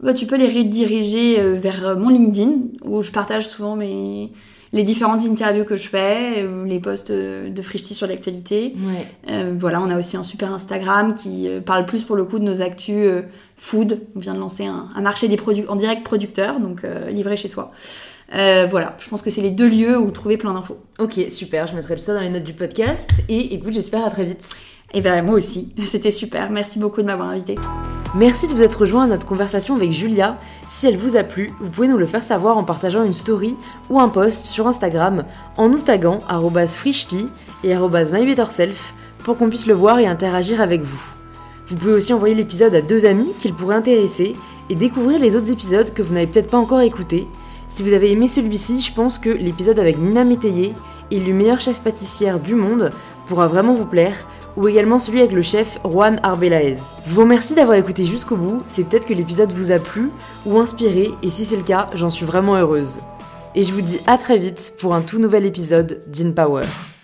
Bah, Tu peux les rediriger euh, vers euh, mon LinkedIn, où je partage souvent mes, les différentes interviews que je fais, euh, les posts de Frishti sur l'actualité. voilà, on a aussi un super Instagram qui parle plus pour le coup de nos actus food. On vient de lancer un, marché des produits en direct producteur, donc livré chez soi. Euh, voilà, je pense que c'est les deux lieux où trouver plein d'infos. Ok, super, je mettrai tout ça dans les notes du podcast. Et écoute, j'espère à très vite. Et ben moi aussi, c'était super. Merci beaucoup de m'avoir invité. Merci de vous être rejoint à notre conversation avec Julia. Si elle vous a plu, vous pouvez nous le faire savoir en partageant une story ou un post sur Instagram en nous taguant @frishti et @mybetterself pour qu'on puisse le voir et interagir avec vous. Vous pouvez aussi envoyer l'épisode à deux amis qu'il pourrait intéresser et découvrir les autres épisodes que vous n'avez peut-être pas encore écoutés si vous avez aimé celui-ci, je pense que l'épisode avec Nina Métayer, élu meilleure chef pâtissière du monde, pourra vraiment vous plaire, ou également celui avec le chef Juan Arbelaez. Je vous remercie d'avoir écouté jusqu'au bout, c'est peut-être que l'épisode vous a plu ou inspiré, et si c'est le cas, j'en suis vraiment heureuse. Et je vous dis à très vite pour un tout nouvel épisode d'InPower. Power.